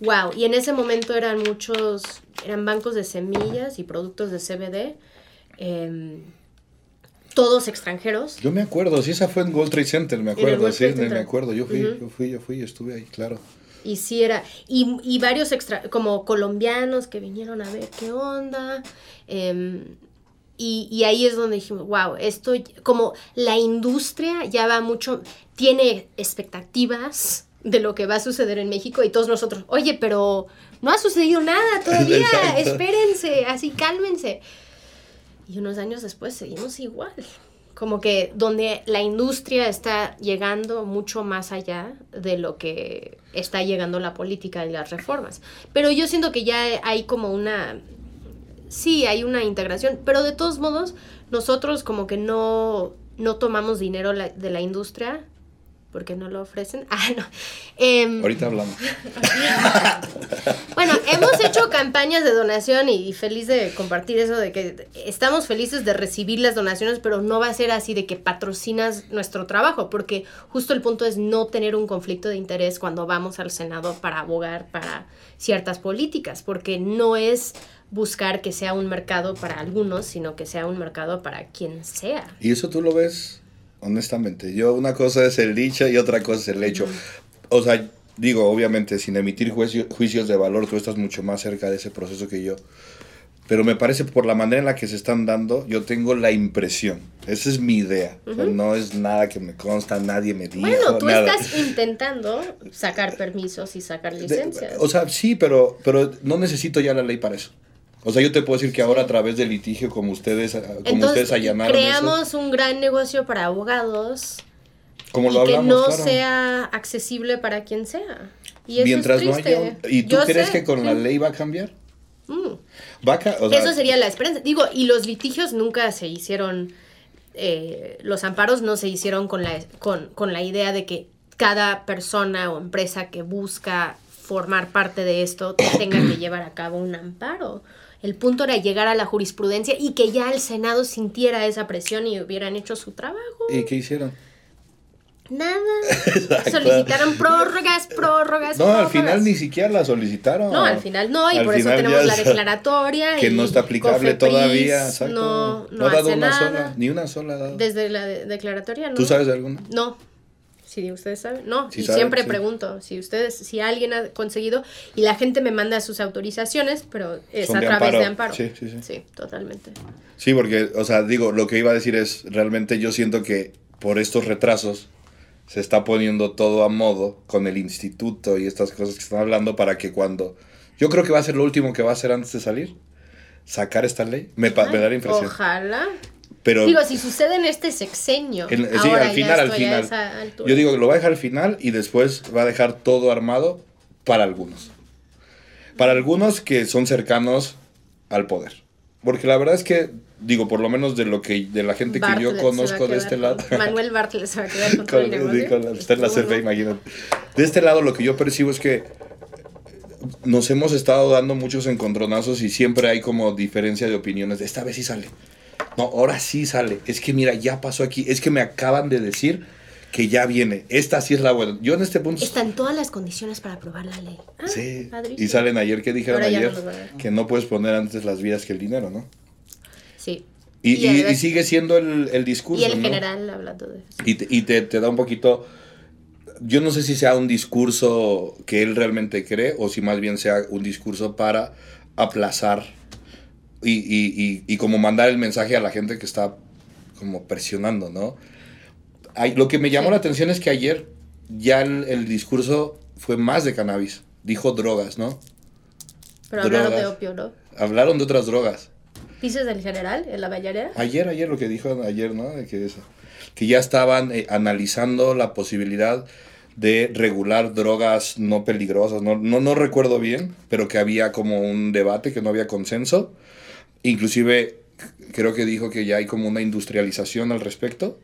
wow. Y en ese momento eran muchos, eran bancos de semillas y productos de CBD, em, todos extranjeros. Yo me acuerdo, sí, esa fue en World Trade Center, me acuerdo, sí, me, acuerdo. Yo fui, yo fui, yo fui, yo estuve ahí, claro. Y sí era, y, y varios extra, como colombianos que vinieron a ver qué onda. em, y, y ahí es donde dijimos, wow, esto, como la industria ya va mucho, tiene expectativas de lo que va a suceder en México y todos nosotros, oye, pero no ha sucedido nada todavía, (laughs) Exacto. espérense, así cálmense. Y unos años después seguimos igual. Como que donde la industria está llegando mucho más allá de lo que está llegando la política y las reformas. Pero yo siento que ya hay como una... Sí, hay una integración, pero de todos modos, nosotros como que no, no tomamos dinero de la industria porque no lo ofrecen. (laughs) Ah, no. Em, Ahorita hablamos. (laughs) bueno, hemos hecho campañas de donación y feliz de compartir eso de que estamos felices de recibir las donaciones, pero no va a ser así de que patrocinas nuestro trabajo, porque justo el punto es no tener un conflicto de interés cuando vamos al Senado para abogar para ciertas políticas, porque no es buscar que sea un mercado para algunos, sino que sea un mercado para quien sea. Y eso tú lo ves, honestamente. Yo, una cosa es el dicho y otra cosa es el hecho. O sea, digo, obviamente, sin emitir juicio- juicios de valor, tú estás mucho más cerca de ese proceso que yo. Pero me parece por la manera en la que se están dando, yo tengo la impresión. Esa es mi idea. O sea, no es nada que me consta, nadie me dijo. Bueno, tú nada. estás intentando sacar permisos y sacar De- licencias. o sea, sí, pero, pero no necesito ya la ley para eso. O sea, yo te puedo decir que ahora a través del litigio, como ustedes, como Entonces, ustedes allanaron eso, creamos un gran negocio para abogados como y lo que hablamos, no claro. sea accesible para quien sea. Y eso Mientras es no haya... un- ¿Y tú Yo crees sé, que con la ley va a cambiar? Mm. Va a ca- o sea, Eso sería la esperanza. Digo, y los litigios nunca se hicieron, eh, los amparos no se hicieron con la, con, con la idea de que cada persona o empresa que busca formar parte de esto tenga que (clears throat) llevar a cabo un amparo. El punto era llegar a la jurisprudencia y que ya el Senado sintiera esa presión y hubieran hecho su trabajo. ¿Y qué hicieron? Nada. (laughs) Solicitaron prórrogas, prórrogas. No, al final ni siquiera la solicitaron. No, al final no, y Al por eso tenemos la declaratoria. (laughs) Que y no está aplicable Cofepris todavía, exacto. No, no, ha dado una nada. sola, ni una sola ha dado. Desde la de- declaratoria, ¿no? ¿Tú sabes de alguna? No. Si ustedes saben, no. Sí y saben, siempre sí. pregunto si ustedes, si alguien ha conseguido y la gente me manda sus autorizaciones, pero es Son a de través amparo. de amparo. Sí, sí, sí. Sí, totalmente. Sí, porque, o sea, digo, lo que iba a decir es, realmente yo siento que por estos retrasos se está poniendo todo a modo con el instituto y estas cosas que están hablando para que cuando... Yo creo que va a ser lo último que va a hacer antes de salir, sacar esta ley. Me, me da la impresión. Ojalá. Pero Digo, si sucede en este sexenio, en- sí, ahora al ya final, al final. Yo digo que lo va a dejar al final y después va a dejar todo armado para algunos. Para algunos que son cercanos al poder. Porque la verdad es que, digo, por lo menos de lo que de la gente que Bartlett yo va a conozco de este lado. (laughs) Manuel Bartlett se va a quedar con (laughs) todo el Con- negocio. sí, con la- está en la CFE, imagínate. De este lado lo que yo percibo es que nos hemos estado dando muchos encontronazos y siempre hay como diferencia de opiniones. de Esta vez sí sale. No, ahora sí sale. Es que mira, ya pasó aquí. Es que me acaban de decir que ya viene. Esta sí es la buena. Yo en este punto... Están todas las condiciones para aprobar la ley. Ah, Sí. padrísimo. Y salen ayer, que dijeron Ahora ayer? no que no puedes poner antes las vidas que el dinero, ¿no? Sí. Y, Y y- además- y sigue siendo el, el discurso, Y el ¿no? general hablando de eso. Y, te, y te, te da un poquito... yo no sé si sea un discurso que él realmente cree o si más bien sea un discurso para aplazar y, y, y, y como mandar el mensaje a la gente que está como presionando, ¿no? Lo que me llamó Sí. la atención es que ayer ya el, el discurso fue más de cannabis. Dijo drogas, ¿no? Pero hablaron de opio, ¿no? Hablaron de otras drogas. ¿Dices del general, en la bayarera? Ayer, ayer lo que dijo ayer, ¿no? De que, eso, que ya estaban eh, analizando la posibilidad de regular drogas no peligrosas. No, no, no recuerdo bien, pero que había como un debate, que no había consenso. Inclusive creo que dijo que ya hay como una industrialización al respecto,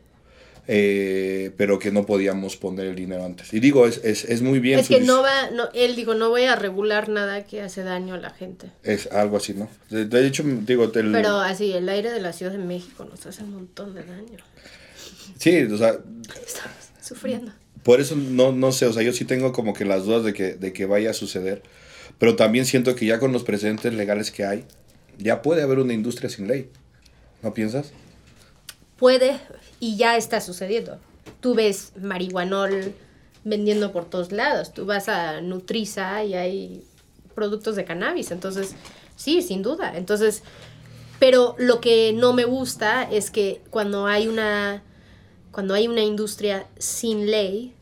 eh, pero que no podíamos poner el dinero antes. Y digo, es, es, es muy bien. Es que no va, no, él digo, no voy a regular nada que hace daño a la gente. Es algo así, ¿no? De, de hecho, digo, el- Pero así, el aire de la Ciudad de México nos hace un montón de daño. sí, o sea, Estamos sufriendo. Por eso no, no sé, o sea, yo sí tengo como que las dudas de que, de que vaya a suceder, pero también siento que ya con los precedentes legales que hay, ya puede haber una industria sin ley. ¿No piensas? Puede y ya está sucediendo. Tú ves marihuanol vendiendo por todos lados. Tú vas a Nutriza y hay productos de cannabis. Entonces, sí, sin duda. Entonces, pero lo que no me gusta es que cuando hay una cuando hay una industria sin ley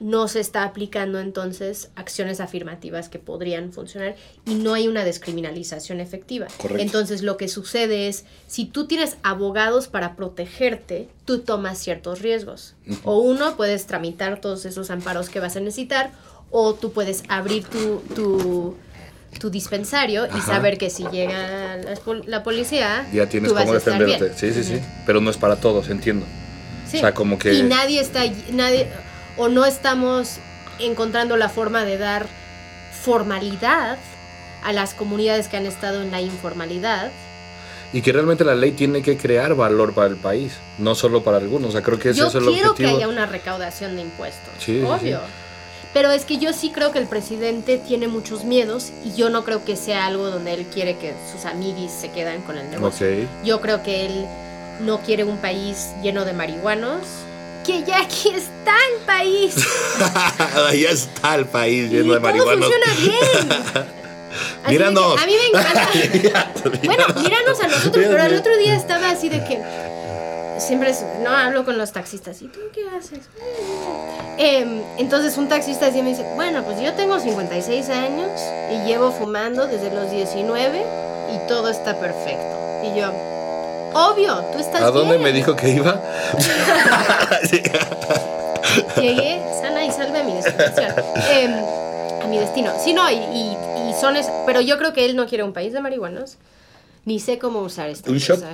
no se está aplicando entonces acciones afirmativas que podrían funcionar y no hay una descriminalización efectiva. Correcto. Entonces lo que sucede es, si tú tienes abogados para protegerte, tú tomas ciertos riesgos. O uno, puedes tramitar todos esos amparos que vas a necesitar, o tú puedes abrir tu, tu, tu dispensario y saber que si llega la, pol- la policía, Ya tienes tú vas cómo a estar defenderte. bien. Sí, sí, sí. Pero no es para todos, entiendo. Sí. O sea, como que- Y nadie está, nadie, o no estamos encontrando la forma de dar formalidad a las comunidades que han estado en la informalidad. Y que realmente la ley tiene que crear valor para el país, no solo para algunos. O sea, creo que ese Yo es el quiero que haya una recaudación de impuestos, Sí, obvio. sí. Pero es que yo sí creo que el presidente tiene muchos miedos y yo no creo que sea algo donde él quiere que sus amiguis se quedan con el negocio. Yo creo que él no quiere un país lleno de marihuanos, que ya aquí está el país. (laughs) ya está el país y lleno de todo marihuanos. funciona bien. (laughs) Así de que Míranos. A mí me encanta. (laughs) bueno, míranos a nosotros, pero el otro día estaba así de que siempre es- no hablo con los taxistas. ¿Y tú qué haces? Em, entonces un taxista así me dice, bueno, pues yo tengo 56 años y llevo fumando desde los 19 y todo está perfecto. Y yo, obvio, tú estás ¿A dónde bien". me dijo que iba? (laughs) Sí. Llegué sana y salve a mi destinación. Em, a mi destino. Sí, no, y, y, y son es, pero yo creo que él no quiere un país de marihuanos. Ni sé cómo usar esta ¿Un shot? cosa.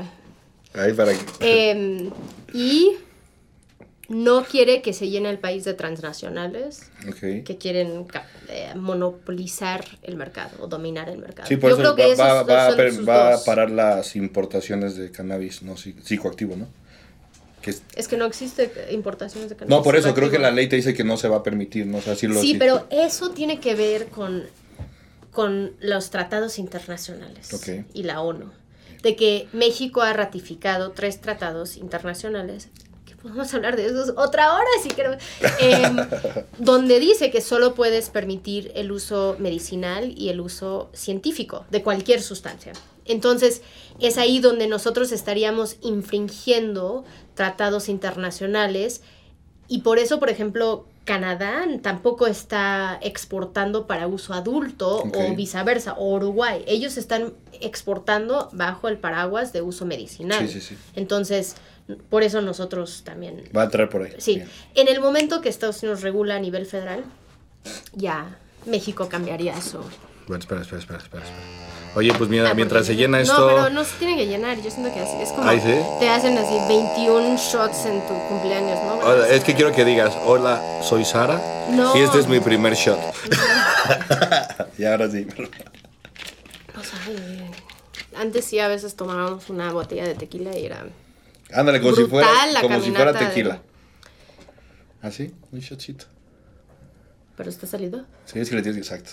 Ahí para que... Em, y no quiere que se llene el país de transnacionales que quieren eh, monopolizar el mercado o dominar el mercado. Sí, por Yo eso creo que va, esos a son per- sus va a dos. parar las importaciones de cannabis no psi- psicoactivo, ¿no? Que es- Es que no existe importaciones de cannabis. no, por eso creo que la ley te dice que no se va a permitir, ¿no? O sea, sí lo Sí, pero eso tiene que ver con, con los tratados internacionales y la ONU. De que México ha ratificado tres tratados internacionales, podemos hablar de esos otra hora si queremos, em, (laughs) donde dice que solo puedes permitir el uso medicinal y el uso científico de cualquier sustancia. Entonces, es ahí donde nosotros estaríamos infringiendo tratados internacionales y por eso, por ejemplo, Canadá tampoco está exportando para uso adulto o viceversa, o Uruguay. Ellos están exportando bajo el paraguas de uso medicinal. Sí, sí, sí. Entonces, por eso nosotros también... Va a entrar por ahí. Sí, Bien. en el momento que Estados Unidos regula a nivel federal, ya México cambiaría eso. Bueno, espera, espera, espera, espera. espera. Oye, pues mira, Ah, mientras se llena No, esto... pero no se tiene que llenar. Yo siento que así es como Ay, ¿sí? te hacen así 21 shots en tu cumpleaños, ¿no? Hola, es que quiero que digas, hola, soy Sara No. y este es mi primer shot. (laughs) (laughs) y ahora sí. O sea, eh, antes sí a veces tomábamos una botella de tequila y era... Ándale, como si fuera, la como si fuera caminata de- tequila. ¿Así? Un shotcito. ¿Pero está salido? Sí, es que le tienes exacto.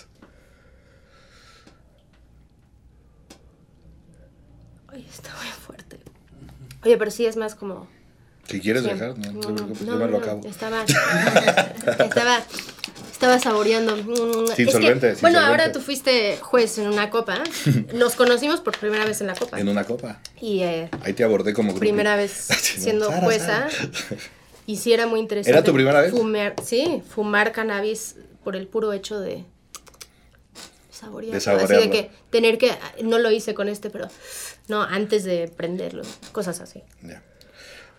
Oye, está muy fuerte. Oye, pero sí es más como... Si quieres dejar, no, no, no, acabo. Estaba, estaba, estaba saboreando. Sin solvente, sin bueno, solvente. ahora tú fuiste juez en una copa. Nos conocimos por primera vez en la copa. En una copa. Y eh, Ahí te abordé como grupo. primera vez (laughs) siendo Sara, jueza. Sara. Y sí era muy interesante. ¿Era tu primera vez? Fumar, sí, fumar cannabis por el puro hecho de saborearlo. De Así saborearlo. de que tener que, no lo hice con este, pero no, antes de prenderlo, cosas así. Ya.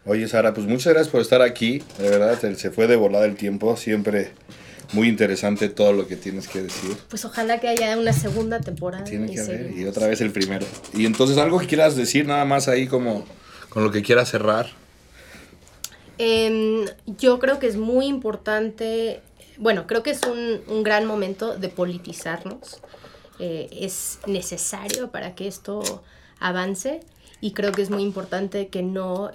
Oye, Sara, pues muchas gracias por estar aquí. De verdad, se- fue de volada el tiempo. Siempre muy interesante todo lo que tienes que decir. Pues ojalá que haya una segunda temporada. Tiene que haber. Y otra vez el primero. Y entonces, algo que quieras decir, nada más ahí como con lo que quieras cerrar. Em, yo creo que es muy importante, bueno, creo que es un, un gran momento de politizarnos. Eh, es necesario para que esto avance y creo que es muy importante que no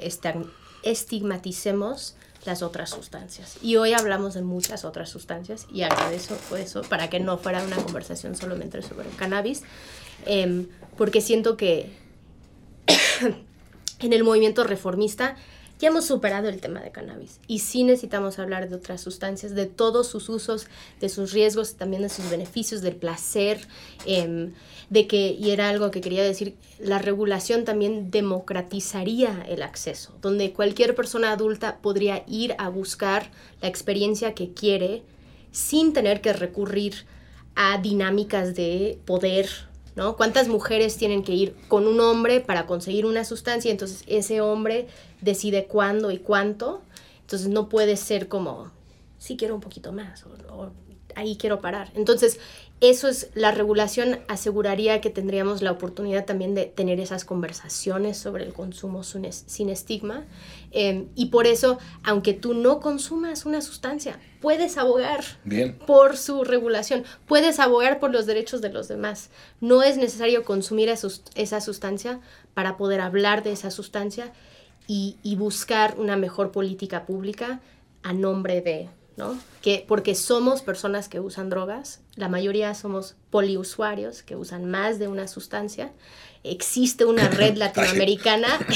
estigmaticemos las otras sustancias. Y hoy hablamos de muchas otras sustancias y agradezco eso, para que no fuera una conversación solamente sobre el cannabis, em, porque siento que (coughs) en el movimiento reformista ya hemos superado el tema de cannabis y sí necesitamos hablar de otras sustancias, de todos sus usos, de sus riesgos, también de sus beneficios, del placer, em, de que, y era algo que quería decir, la regulación también democratizaría el acceso, donde cualquier persona adulta podría ir a buscar la experiencia que quiere sin tener que recurrir a dinámicas de poder, ¿no? ¿Cuántas mujeres tienen que ir con un hombre para conseguir una sustancia? Entonces ese hombre decide cuándo y cuánto. Entonces no puede ser como, sí quiero un poquito más o, o ahí quiero parar. Entonces eso es, la regulación aseguraría que tendríamos la oportunidad también de tener esas conversaciones sobre el consumo sin, es- sin estigma. Eh, y por eso, aunque tú no consumas una sustancia, puedes abogar Bien. por su regulación. Puedes abogar por los derechos de los demás. No es necesario consumir esa sustancia para poder hablar de esa sustancia y, y buscar una mejor política pública a nombre de, ¿no? Que, porque somos personas que usan drogas, la mayoría somos poliusuarios que usan más de una sustancia. Existe una (laughs) red latinoamericana (laughs) (laughs)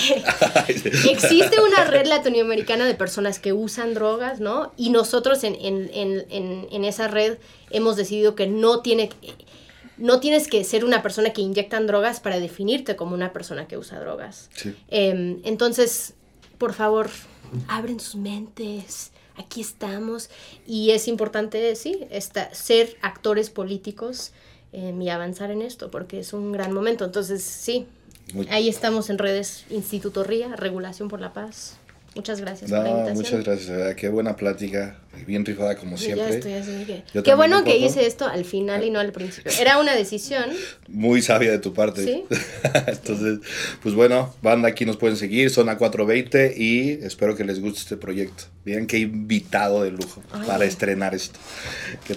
existe una red latinoamericana de personas que usan drogas, ¿no? Y nosotros en, en, en, en, en esa red hemos decidido que no tiene no tienes que ser una persona que inyectan drogas para definirte como una persona que usa drogas. Sí. Eh, entonces, por favor, abren sus mentes. Aquí estamos. Y es importante, sí, esta- ser actores políticos eh, y avanzar en esto, porque es un gran momento. Entonces, sí, ahí estamos en redes Instituto RIA, Regulación por la Paz. Muchas gracias por la No, invitación. muchas gracias, de verdad. Qué buena plática. Bien rifada como Sí, ya siempre. estoy así que- Yo Qué bueno que hice esto al final y no al principio. Era una decisión. (laughs) Muy sabia de tu parte. Sí. (laughs) Entonces, pues bueno, banda, aquí nos pueden seguir, Zona 420 y espero que les guste este proyecto. Vean qué invitado de lujo Ay. para estrenar esto. Que